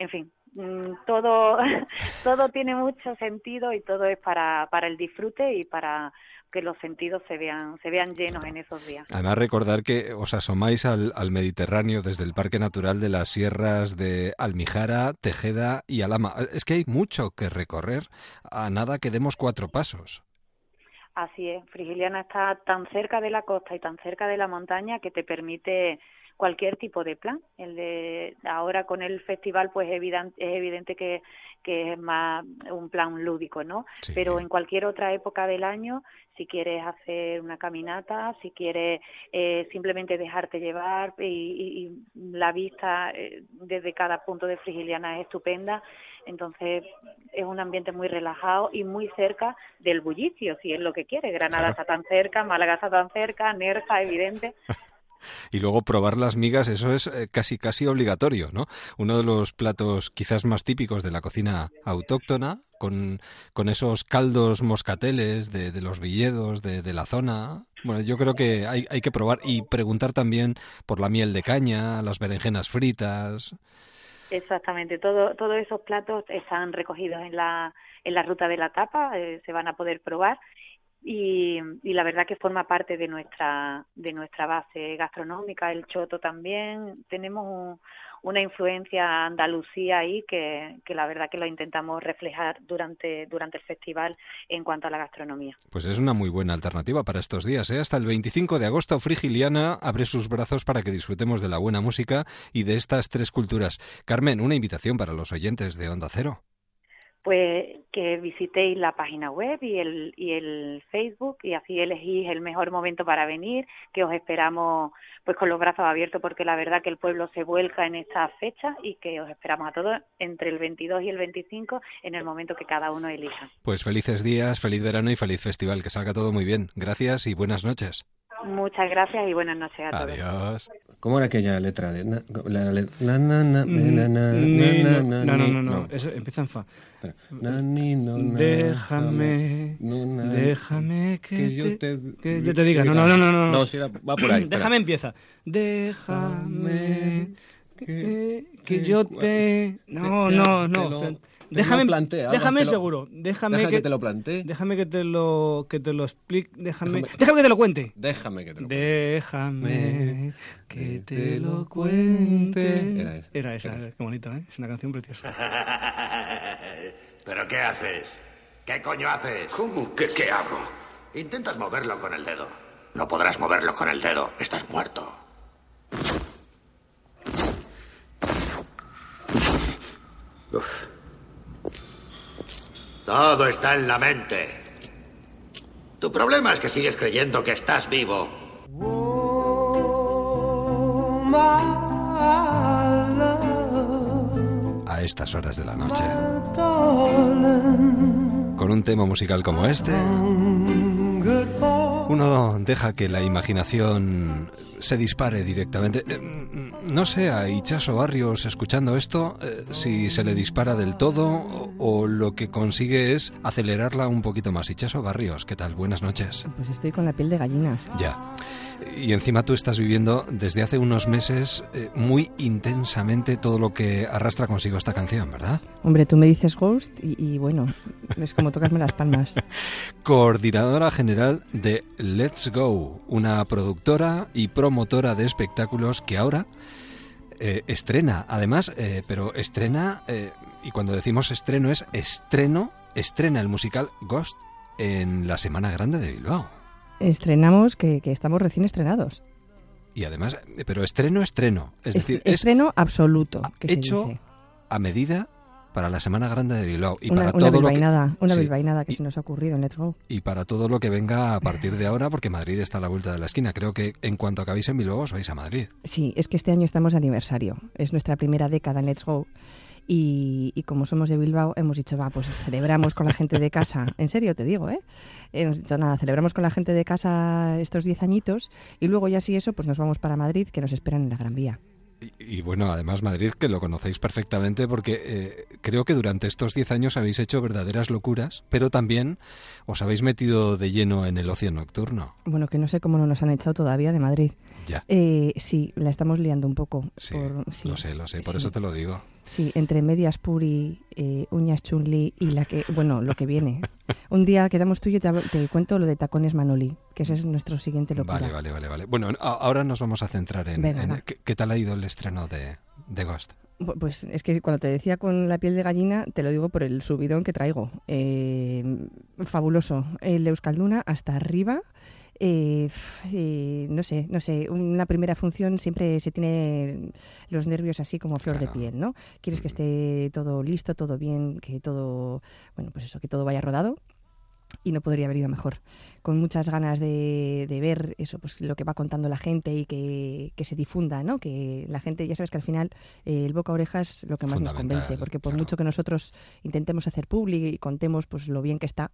En fin, mm, todo, todo tiene mucho sentido y todo es para, para el disfrute y para que los sentidos se vean, se vean llenos en esos días. Además, recordar que os asomáis al, al Mediterráneo desde el Parque Natural de las Sierras de Almijara, Tejeda y Alama. Es que hay mucho que recorrer a nada que demos cuatro pasos. Así es, Frigiliana está tan cerca de la costa y tan cerca de la montaña que te permite cualquier tipo de plan. El de ahora con el festival pues es evidente, es evidente que, que es más un plan lúdico, ¿no? Sí. Pero en cualquier otra época del año, si quieres hacer una caminata, si quieres eh, simplemente dejarte llevar y, y- y la vista eh, desde cada punto de Frigiliana es estupenda, entonces es un ambiente muy relajado y muy cerca del bullicio, si es lo que quiere. Granada Claro. está tan cerca, Málaga está tan cerca, Nerja, evidente. Y luego probar las migas, eso es eh, casi casi obligatorio, ¿no? Uno de los platos quizás más típicos de la cocina autóctona, con, con esos caldos moscateles de, los villedos de, de la zona. Bueno, yo creo que hay, hay que probar y preguntar también por la miel de caña, las berenjenas fritas. Exactamente, todo, todos esos platos están recogidos en la, en la ruta de la tapa, eh, se van a poder probar y, la verdad que forma parte de nuestra, de nuestra base gastronómica, el choto también, tenemos un- una influencia andalucía ahí que, que la verdad que lo intentamos reflejar durante, durante el festival en cuanto a la gastronomía. Pues es una muy buena alternativa para estos días. ¿eh? Hasta el 25 de agosto, Frigiliana abre sus brazos para que disfrutemos de la buena música y de estas tres culturas. Carmen, una invitación para los oyentes de Onda Cero. Pues que visitéis la página web y el, y el Facebook y así elegís el mejor momento para venir, que os esperamos pues con los brazos abiertos porque la verdad que el pueblo se vuelca en estas fechas y que os esperamos a todos entre el 22 y el 25 en el momento que cada uno elija. Pues felices días, feliz verano y feliz festival. Que salga todo muy bien. Gracias y buenas noches. Muchas gracias y buenas noches a todos. Adiós. ¿Cómo era aquella letra? no, no, no, no, eso empieza en fa. Déjame, déjame que, yo te, que yo te diga. No, no, no, no. No, No, si era- va por ahí. Déjame empieza. Déjame que, que yo te... No, no, no. Déjame, algo, déjame lo- seguro. Déjame Deja que, que te lo plantee. Déjame que te lo que te lo explique. Déjame, Déjame- déjame que te lo cuente. Déjame que te lo Déjame que te lo cuente. Era esa. Era esa, qué bonito, ¿eh? Es una canción preciosa. ¿Pero qué haces? ¿Qué coño haces? ¿Cómo? ¿Qué, qué hago? Intentas moverlo con el dedo. No podrás moverlo con el dedo. Estás muerto. Uf. Todo está en la mente. Tu problema es que sigues creyendo que estás vivo. A estas horas de la noche. Con un tema musical como este, uno deja que la imaginación se dispare directamente. Eh, No sé, a Ichaso Barrios escuchando esto, eh, si se le dispara del todo o, o lo que consigue es acelerarla un poquito más. Ichaso Barrios, ¿qué tal? Buenas noches. Pues estoy con la piel de gallina. Ya. Y encima tú estás viviendo desde hace unos meses eh, muy intensamente todo lo que arrastra consigo esta canción, ¿verdad? Hombre, tú me dices Ghost y, y bueno, es como tocarme las palmas. Coordinadora general de Let's Go, una productora y promotora de espectáculos que ahora eh, estrena, además, eh, pero estrena, eh, y cuando decimos estreno es estreno, estrena el musical Ghost en la Semana Grande de Bilbao. Estrenamos que, que estamos recién estrenados. Y además, pero estreno, estreno. Es decir, es estreno absoluto. que se hecho dice. a medida para la Semana Grande de Bilbao y una, para una todo lo que bilbainada, una Sí, bilbainada que se nos ha ocurrido en Let's Go. y para todo lo que venga a partir de ahora porque Madrid está a la vuelta de la esquina. Creo que en cuanto acabéis en Bilbao os vais a Madrid. Sí, es que este año estamos de aniversario. Es nuestra primera década en Let's Go. Y, y como somos de Bilbao, hemos dicho, va, pues celebramos con la gente de casa. En serio, te digo, ¿eh? Hemos dicho, nada, celebramos con la gente de casa estos 10 añitos y luego ya sí eso, pues nos vamos para Madrid, que nos esperan en la Gran Vía. Y bueno, además Madrid, que lo conocéis perfectamente porque eh, creo que durante estos 10 años habéis hecho verdaderas locuras, pero también os habéis metido de lleno en el ocio nocturno. Bueno, que no sé cómo no nos han echado todavía de Madrid. Ya. Eh, sí, la estamos liando un poco. Sí, por- sí, lo sé, lo sé, por sí. eso te lo digo. Sí, entre medias Puri, eh, uñas Chunli y la que, bueno, lo que viene. Un día quedamos tú y yo te, cuento lo de tacones Manoli, que ese es nuestro siguiente locura. Vale, vale, vale, vale. Bueno, ahora nos vamos a centrar en, Venga, en- va. ¿qué, qué tal ha ido el estreno de, The Ghost. Pues es que cuando te decía con la piel de gallina, te lo digo por el subidón que traigo. Eh, fabuloso. El Euskalduna hasta arriba. Eh, eh, no sé, no sé. Una primera función siempre se tiene los nervios así como flor de piel, ¿no? Quieres que esté todo listo, todo bien, que todo, bueno, pues eso, que todo vaya rodado y no podría haber ido mejor. Con muchas ganas de, de ver eso, pues lo que va contando la gente y que, que se difunda, ¿no? Que la gente, ya sabes que al final eh, el boca a oreja es lo que más nos convence, porque por mucho que nosotros intentemos hacer public y contemos pues lo bien que está,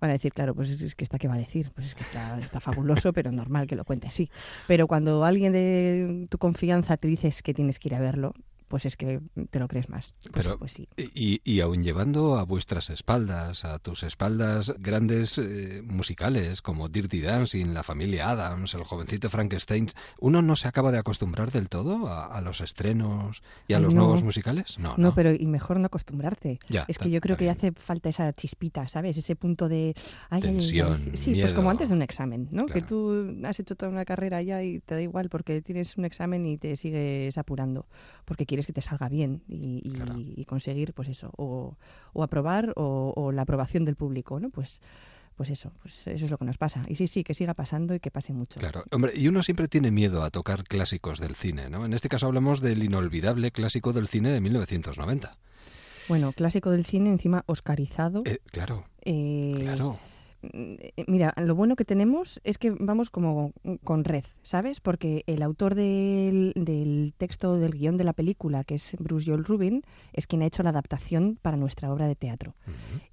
van a decir, claro, pues es, es que está, ¿qué va a decir? Pues es que está, está fabuloso, pero normal que lo cuente así. Pero cuando alguien de tu confianza te dices que tienes que ir a verlo, pues es que te lo crees más. Pues, Pero, pues sí. y, y aún llevando a vuestras espaldas, a tus espaldas, grandes eh, musicales como Dirty Dancing, La familia Adams, El jovencito Frankenstein, ¿uno no se acaba de acostumbrar del todo a, a los estrenos y a los no. nuevos musicales? No, No, no. pero y mejor no acostumbrarte. Ya, es que yo creo está que hace falta esa chispita, ¿sabes? Ese punto de ay, ay, ay, ay. Tensión, Sí, pues miedo. como antes de un examen, ¿no? Que Claro. tú has hecho toda una carrera ya y te da igual porque tienes un examen y te sigues apurando porque quieres que te salga bien y, y- y conseguir, pues eso, o, o aprobar o, o la aprobación del público, ¿no? Pues pues eso, pues eso es lo que nos pasa. Y sí, sí, que siga pasando y que pase mucho. Claro, hombre, y uno siempre tiene miedo a tocar clásicos del cine, ¿no? En este caso hablamos del inolvidable clásico del cine de 1990. Bueno, clásico del cine, encima oscarizado. Eh, claro, Eh, claro. Eh, Mira, lo bueno que tenemos es que vamos como con red, ¿sabes? Porque el autor del, del texto del guion de la película, que es Bruce Joel Rubin, es quien ha hecho la adaptación para nuestra obra de teatro.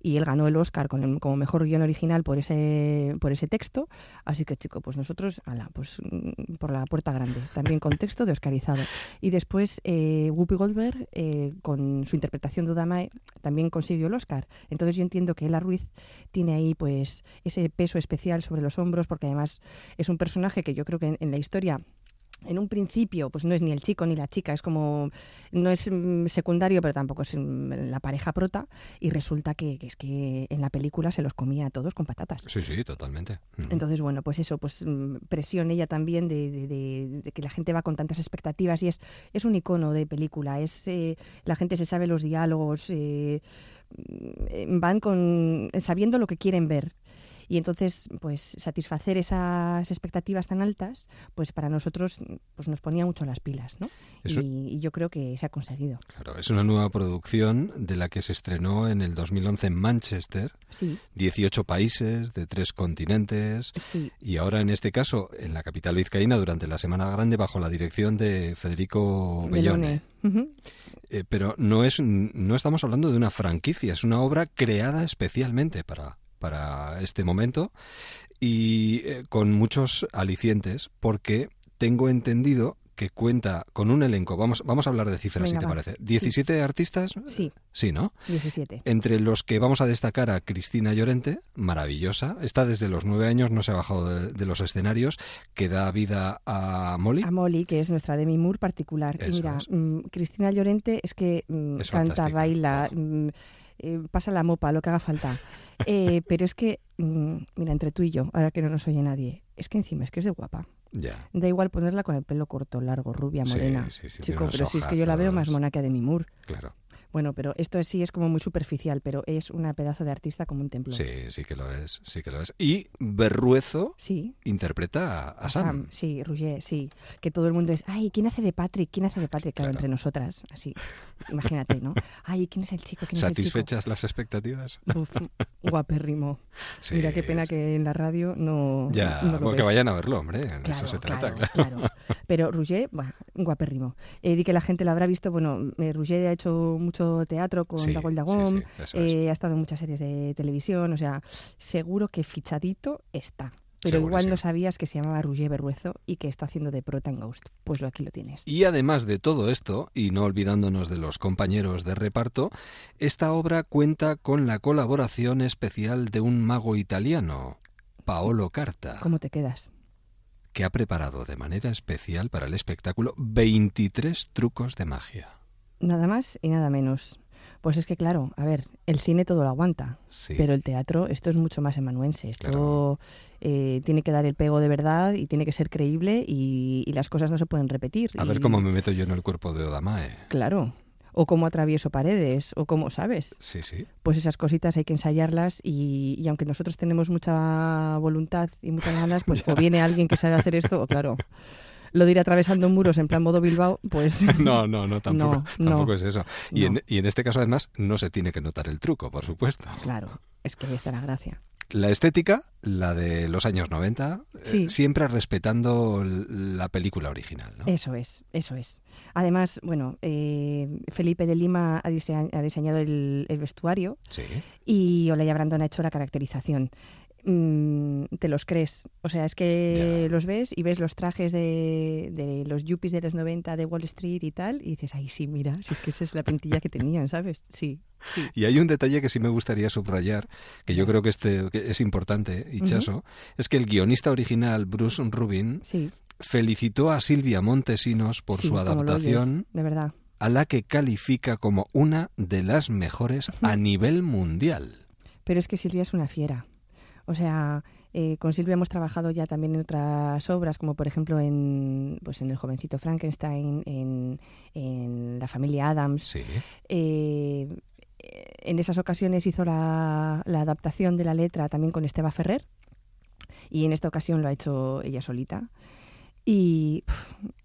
Y él ganó el Oscar con el- como mejor guion original por ese, por ese texto. Así que, chico, pues nosotros, ala, pues mm, por la puerta grande, también con texto de Oscarizado. Y después eh, Whoopi Goldberg, eh, con su interpretación de Udamae, también consiguió el Oscar. Entonces yo entiendo que Ella Ruiz tiene ahí pues ese peso especial sobre los hombros, porque además es un personaje que yo creo que en, en la historia en un principio, pues no es ni el chico ni la chica, es como, no es mm, secundario, pero tampoco es mm, la pareja prota, y resulta que, que es que en la película se los comía a todos con patatas. Sí, sí, totalmente. Mm. Entonces, bueno, pues eso, pues mm, presión ella también de, de- de- de que la gente va con tantas expectativas y es, es un icono de película, es eh, la gente se sabe los diálogos, eh, mm, van con sabiendo lo que quieren ver. Y entonces, pues satisfacer esas expectativas tan altas, pues para nosotros pues nos ponía mucho las pilas, ¿no? Eso- Y, y yo creo que se ha conseguido. Claro, es una nueva producción de la que se estrenó en el 2011 en Manchester. Sí. 18 países de tres continentes. Sí. Y ahora, en este caso, en la capital vizcaína, durante la Semana Grande, bajo la dirección de Federico Bellone. Eh, pero no, es, no estamos hablando de una franquicia, es una obra creada especialmente para, para este momento y eh, con muchos alicientes, porque tengo entendido que cuenta con un elenco. Vamos, vamos a hablar de cifras, si te va. parece. ¿17 artistas? Sí. Sí, ¿no? 17. Entre los que vamos a destacar a Cristina Llorente, maravillosa. Está desde los nueve años, no se ha bajado de, de los escenarios, que da vida a Molly. A Molly, que es nuestra Demi Moore particular. Eso y mira, mm, Cristina Llorente es que mm, Es canta, fantástica. baila, mm, eh, pasa la mopa, lo que haga falta. Eh, pero es que, mm, mira, entre tú y yo, ahora que no nos oye nadie, es que encima es que es de guapa. Ya. Da igual ponerla con el pelo corto, largo, rubia, Sí, morena. sí, sí, tiene Chico, pero si es que yo la veo más ojazos. mona que a Demi Moore. Claro. Bueno, pero esto sí es como muy superficial, pero es una pedazo de artista como un templo. Sí, sí que lo es, sí que lo es. Y Berruezo Sí. interpreta a, Sam. Sam, sí, Rouget, sí. Que todo el mundo es, ay, ¿quién hace de Patrick? ¿Quién hace de Patrick? Claro, entre nosotras, así. Imagínate, ¿no? Ay, ¿quién es el chico? ¿Quién es el chico? ¿Satisfechas las expectativas? Uf, guapérrimo. Sí, Mira qué pena que en la radio no. Ya, no lo bueno, que ves. vayan a verlo, hombre. Claro, eso se trata, claro. Pero Rouget, buah, guapérrimo. Eh, di que la gente la habrá visto. Bueno, eh, Rouget ha hecho mucho teatro con Sí, Dagol sí, sí, eh, ha estado en muchas series de televisión. O sea, seguro que fichadito está. Pero igual no sabías que se llamaba Rouget Berruezo y que está haciendo de prota en Ghost. Pues lo aquí lo tienes. Y además de todo esto, y no olvidándonos de los compañeros de reparto, esta obra cuenta con la colaboración especial de un mago italiano, Paolo Carta, ¿Cómo te quedas? que ha preparado de manera especial para el espectáculo 23 trucos de magia. Nada más y nada menos. Pues es que, claro, a ver, el cine todo lo aguanta, Sí. pero el teatro, esto es mucho más emanuense. Esto eh, tiene que dar el pego de verdad y tiene que ser creíble y, y las cosas no se pueden repetir. A ver cómo me meto yo en el cuerpo de Odamae. Claro. O cómo atravieso paredes, o cómo, ¿sabes? Sí, sí. Pues esas cositas hay que ensayarlas y, y aunque nosotros tenemos mucha voluntad y muchas ganas, pues o viene alguien que sabe hacer esto, o claro, lo de ir atravesando muros en plan modo Bilbao, pues... No, no, no, tampoco, No, tampoco es eso. Y, No. en, y en este caso, además, no se tiene que notar el truco, por supuesto. Claro, es que ahí está la gracia. La estética, la de los años 90, eh, siempre respetando la película original, ¿no? Eso es, eso es. Además, bueno, eh, Felipe de Lima ha, disea- ha diseñado el, el vestuario Sí. y Olaya Brandon ha hecho la caracterización. Mm, te los crees. O sea, es que los ves y ves los trajes de, de los yuppies de los 90 de Wall Street y tal, y dices, ay, sí, mira, si es que esa es la pintilla que tenían, ¿sabes? Sí, sí. Y hay un detalle que sí me gustaría subrayar, que yo creo que este que es importante, Ichaso, Ujú. es que el guionista original, Bruce Rubin, Sí. felicitó a Silvia Montesinos por Sí, su oyes, adaptación de verdad. a la que califica como una de las mejores a nivel mundial. Pero es que Silvia es una fiera. O sea, eh, con Silvia hemos trabajado ya también en otras obras, como por ejemplo en, pues en El jovencito Frankenstein, en, en La familia Adams. Eh, en esas ocasiones hizo la, la adaptación de la letra también con Esteba Ferrer y en esta ocasión lo ha hecho ella solita. Y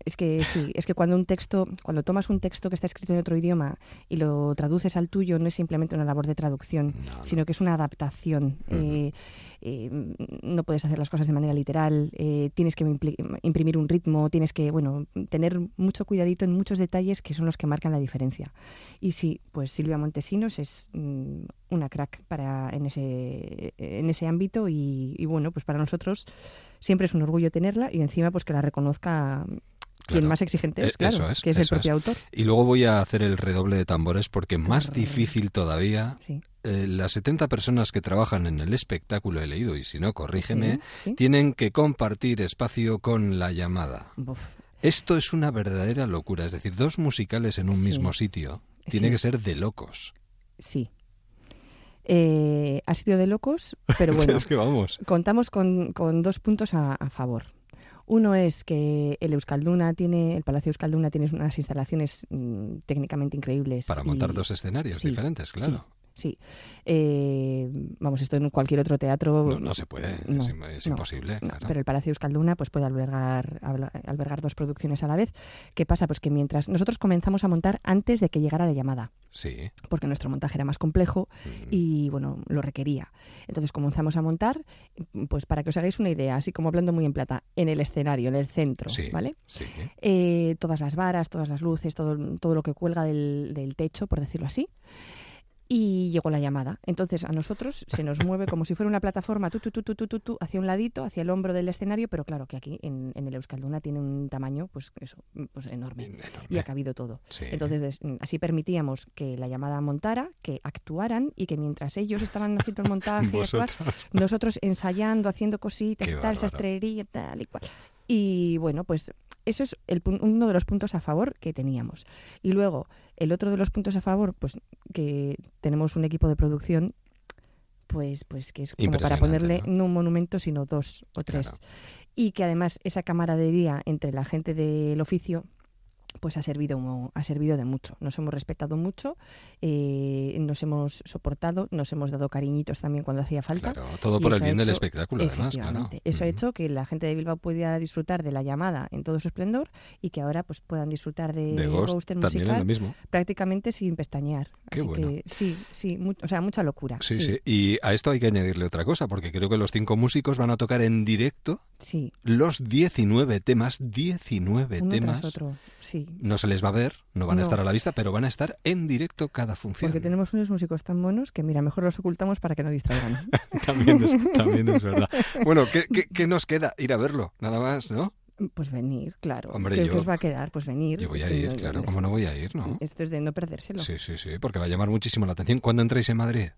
es que sí, es que cuando un texto, cuando tomas un texto que está escrito en otro idioma y lo traduces al tuyo, no es simplemente una labor de traducción, sino que es una adaptación. Eh, eh, no puedes hacer las cosas de manera literal, eh, tienes que imprimir un ritmo, tienes que, bueno, tener mucho cuidadito en muchos detalles que son los que marcan la diferencia. Y sí, pues Silvia Montesinos es mm, una crack para en ese en ese ámbito y, y bueno, pues para nosotros siempre es un orgullo tenerla y encima pues que la reconozca quien más exigente es, Eh, claro, eso es, que es el propio autor. Y luego voy a hacer el redoble de tambores porque más difícil todavía, eh, las 70 personas que trabajan en el espectáculo he leído, y si no, corrígeme, Sí, sí. tienen que compartir espacio con la llamada. Esto es una verdadera locura, es decir, dos musicales en un mismo sitio. Tiene que ser de locos. Sí. Eh, ha sido de locos, pero bueno. es que vamos. Contamos con, con dos puntos a, a favor. Uno es que el Euskalduna tiene, el Palacio Euskalduna tiene unas instalaciones mm, técnicamente increíbles. Para y- montar dos escenarios sí, diferentes, claro. Sí. Eh, vamos, esto en cualquier otro teatro. No, no se puede, es no, es no, imposible, claro. Pero el Palacio Euskalduna pues puede albergar, albergar dos producciones a la vez. ¿Qué pasa? Pues que mientras nosotros comenzamos a montar antes de que llegara la llamada Sí. porque nuestro montaje era más complejo Mm. y bueno, lo requería. Entonces comenzamos a montar, pues para que os hagáis una idea, así como hablando muy en plata, en el escenario, en el centro, Sí, ¿vale? sí. Eh, todas las varas, todas las luces, todo, todo lo que cuelga del, del techo, por decirlo así. Y llegó la llamada. Entonces a nosotros se nos mueve como si fuera una plataforma tú, tú, tú, tú, tú, tú, hacia un ladito, hacia el hombro del escenario, pero claro que aquí en, en el Euskalduna tiene un tamaño pues eso, pues enorme. Y ha cabido todo. Sí. Entonces des- así permitíamos que la llamada montara, que actuaran y que mientras ellos estaban haciendo el montaje, y actuar, nosotros ensayando, haciendo cositas, tal, sastrería, tal y cual. Y bueno, pues eso es el, uno de los puntos a favor que teníamos. Y luego, el otro de los puntos a favor, pues que tenemos un equipo de producción, pues, pues que es como para ponerle ¿no? no un monumento, sino dos o tres. Y que además esa camaradería entre la gente del oficio pues ha servido ha servido de mucho nos hemos respetado mucho eh, nos hemos soportado nos hemos dado cariñitos también cuando hacía falta Claro, todo por el bien del espectáculo, además, claro. eso ha hecho que la gente de Bilbao pudiera disfrutar de la llamada en todo su esplendor y que ahora pues puedan disfrutar de, De Ghost musical lo mismo. prácticamente sin pestañear Qué Así bueno. que sí sí o sea mucha locura Sí, sí. Y a esto hay que añadirle otra cosa, porque creo que los cinco músicos van a tocar en directo Sí. los 19 temas, 19 uno temas. tras otro sí No se les va a ver, no van a estar a la vista, pero van a estar en directo cada función. porque tenemos unos músicos tan monos que mira mejor los ocultamos para que no distraigan también, es, también es verdad. Bueno, ¿qué, qué, qué nos queda? Ir a verlo, nada más, ¿no? Pues venir, claro. Hombre, ¿Qué, yo- qué os va a quedar? Pues venir. Yo voy a ir, no- claro, ¿cómo no voy a ir, no? Esto es de no perdérselo. Sí, sí, sí, porque va a llamar muchísimo la atención. ¿Cuándo entráis en Madrid?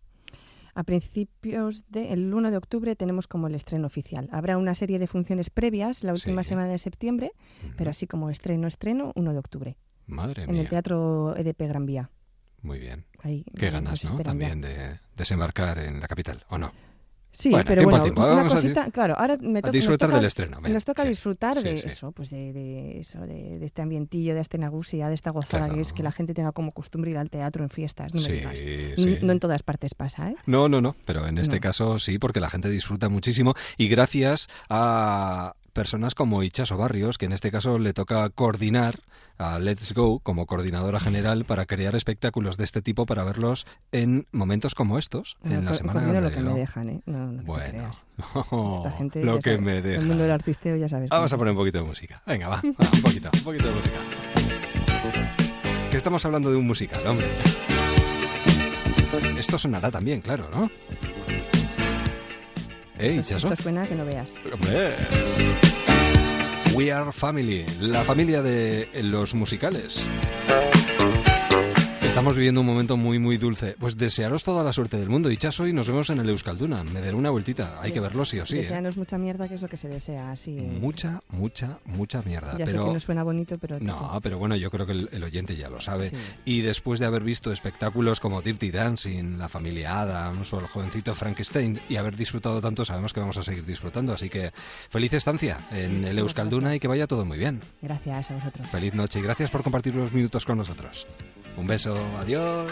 A principios del 1 de octubre tenemos como el estreno oficial. Habrá una serie de funciones previas la última semana de septiembre, pero así como estreno, estreno, 1 de octubre. Madre en mía. el Teatro EDP Gran Vía. Muy bien. Ahí, Qué ganas, ¿no? ya. También de desembarcar en la capital, ¿o no? Sí, Bueno, pero bueno, tiempo. una a cosita, claro, ahora me to- nos disfrutar toca- del estreno, Nos toca sí, disfrutar sí, de sí. eso, pues de, de eso, de, de este ambientillo, de esta nagusia, de esta gozada Claro. que es que la gente tenga como costumbre ir al teatro en fiestas, no me digas. No en todas partes pasa, ¿eh? No, no, no, pero en este No. caso sí, porque la gente disfruta muchísimo y gracias a personas como Ichaso Barrios, que en este caso le toca coordinar a Let's Go como coordinadora general para crear espectáculos de este tipo para verlos en momentos como estos, en No, la co- Semana coordino Grande lo que me dejan, ¿eh? No, no Bueno, gente, lo que sabes, me El deja. mundo del artisteo ya sabes. Vamos a poner un poquito de música. Venga, va, va, un poquito, un poquito de música. Que estamos hablando de un musical, hombre. Esto sonará también, claro, ¿no? ¿Eh, Esto, suena que no veas. Hombre. We Are Family, la familia de los musicales. Estamos viviendo un momento muy, muy dulce. Pues desearos toda la suerte del mundo, Ichaso, y nos vemos en el Euskalduna. Me daré una vueltita. Hay que verlo sí o sí. ¿eh? Deseanos mucha mierda, que es lo que se desea, así. eh. Mucha, mucha, mucha mierda. Ya sé pero... que no suena bonito, pero... No, pero bueno, yo creo que el, el oyente ya lo sabe. Y después de haber visto espectáculos como Dirty Dancing, La familia Adams o El jovencito Frankenstein y haber disfrutado tanto, sabemos que vamos a seguir disfrutando. Así que feliz estancia en el Euskalduna y que vaya todo muy bien. Gracias a vosotros. Feliz noche y gracias por compartir unos minutos con nosotros. Un beso, adiós.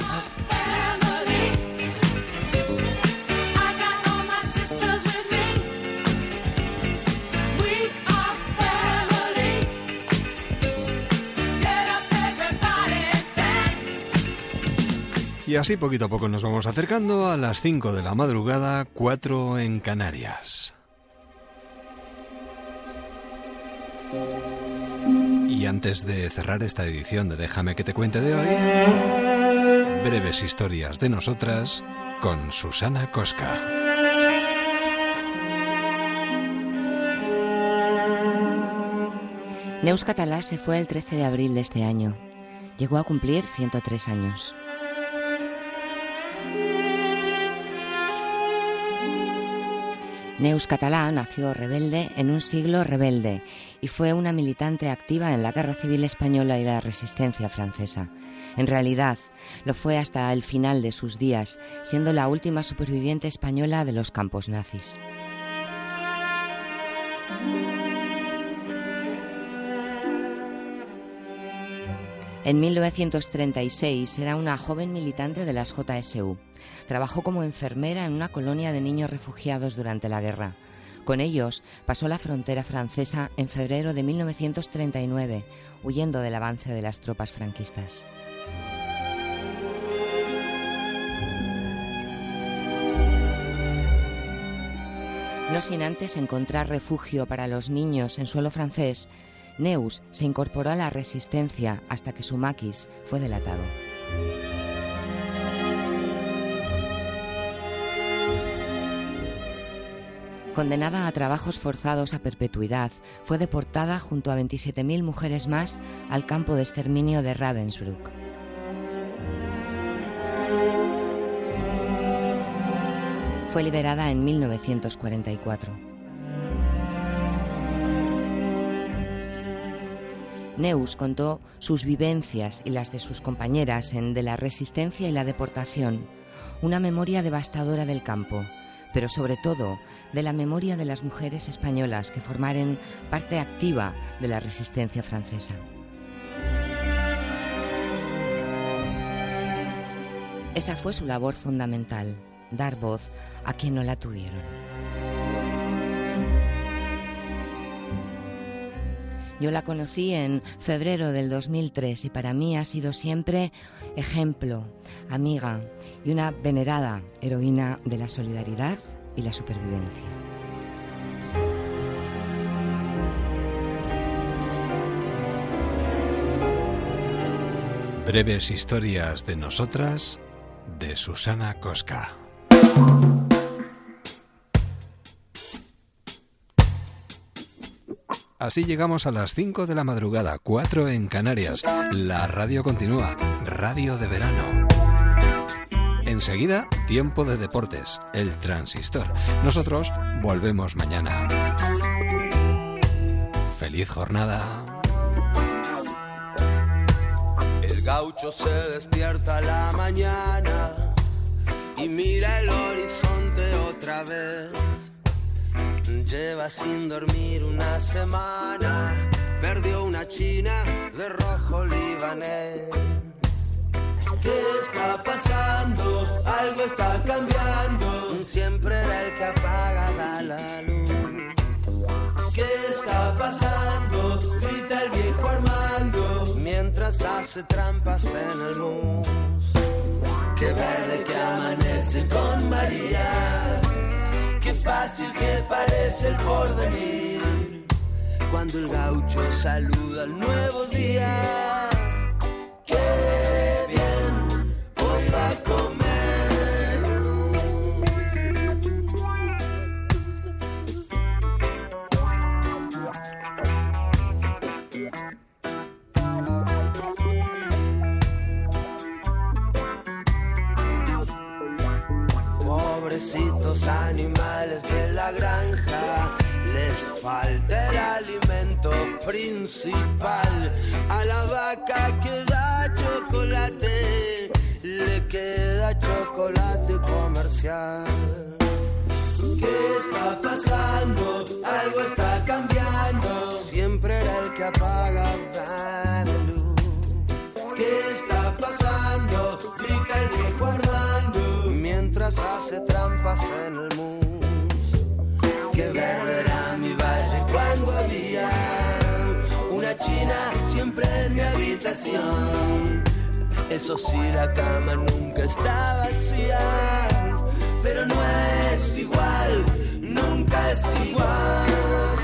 Y así poquito a poco nos vamos acercando a las 5 de la madrugada, 4 en Canarias. Y antes de cerrar esta edición de Déjame que te cuente de hoy, breves historias de nosotras con Susana Cosca. Neus Catalá se fue el 13 de abril de este año. Llegó a cumplir 103 años. Neus Catalá nació rebelde en un siglo rebelde y fue una militante activa en la Guerra Civil Española y la Resistencia Francesa. En realidad, lo fue hasta el final de sus días, siendo la última superviviente española de los campos nazis. En 1936 era una joven militante de las JSU. Trabajó como enfermera en una colonia de niños refugiados durante la guerra. Con ellos pasó la frontera francesa en febrero de 1939, huyendo del avance de las tropas franquistas. No sin antes encontrar refugio para los niños en suelo francés, Neus se incorporó a la resistencia hasta que su maquis fue delatado. Condenada a trabajos forzados a perpetuidad, fue deportada junto a 27.000 mujeres más al campo de exterminio de Ravensbrück. Fue liberada en 1944. Neus contó sus vivencias y las de sus compañeras en De la resistencia y la deportación, una memoria devastadora del campo, pero sobre todo de la memoria de las mujeres españolas que formaron parte activa de la resistencia francesa. Esa fue su labor fundamental, dar voz a quien no la tuvieron. Yo la conocí en febrero del 2003 y para mí ha sido siempre ejemplo, amiga y una venerada heroína de la solidaridad y la supervivencia. Breves historias de nosotras de Susana Cosca. Así llegamos a las 5 de la madrugada, 4 en Canarias. La radio continúa, radio de verano. Enseguida, tiempo de deportes, el transistor. Nosotros volvemos mañana. Feliz jornada. El gaucho se despierta a la mañana y mira el horizonte otra vez. Lleva sin dormir una semana, perdió una china de rojo libanés. ¿Qué está pasando? Algo está cambiando. Siempre era el que apagaba la luz. ¿Qué está pasando? Grita el viejo Armando mientras hace trampas en el mus. Qué verde que amanece con María. Qué fácil que parece el porvenir. Cuando el gaucho saluda al nuevo día. Trampas en el. Qué verde era mi valle cuando había una china siempre en mi habitación. Eso sí, la cama nunca está vacía, pero no es igual, nunca es igual.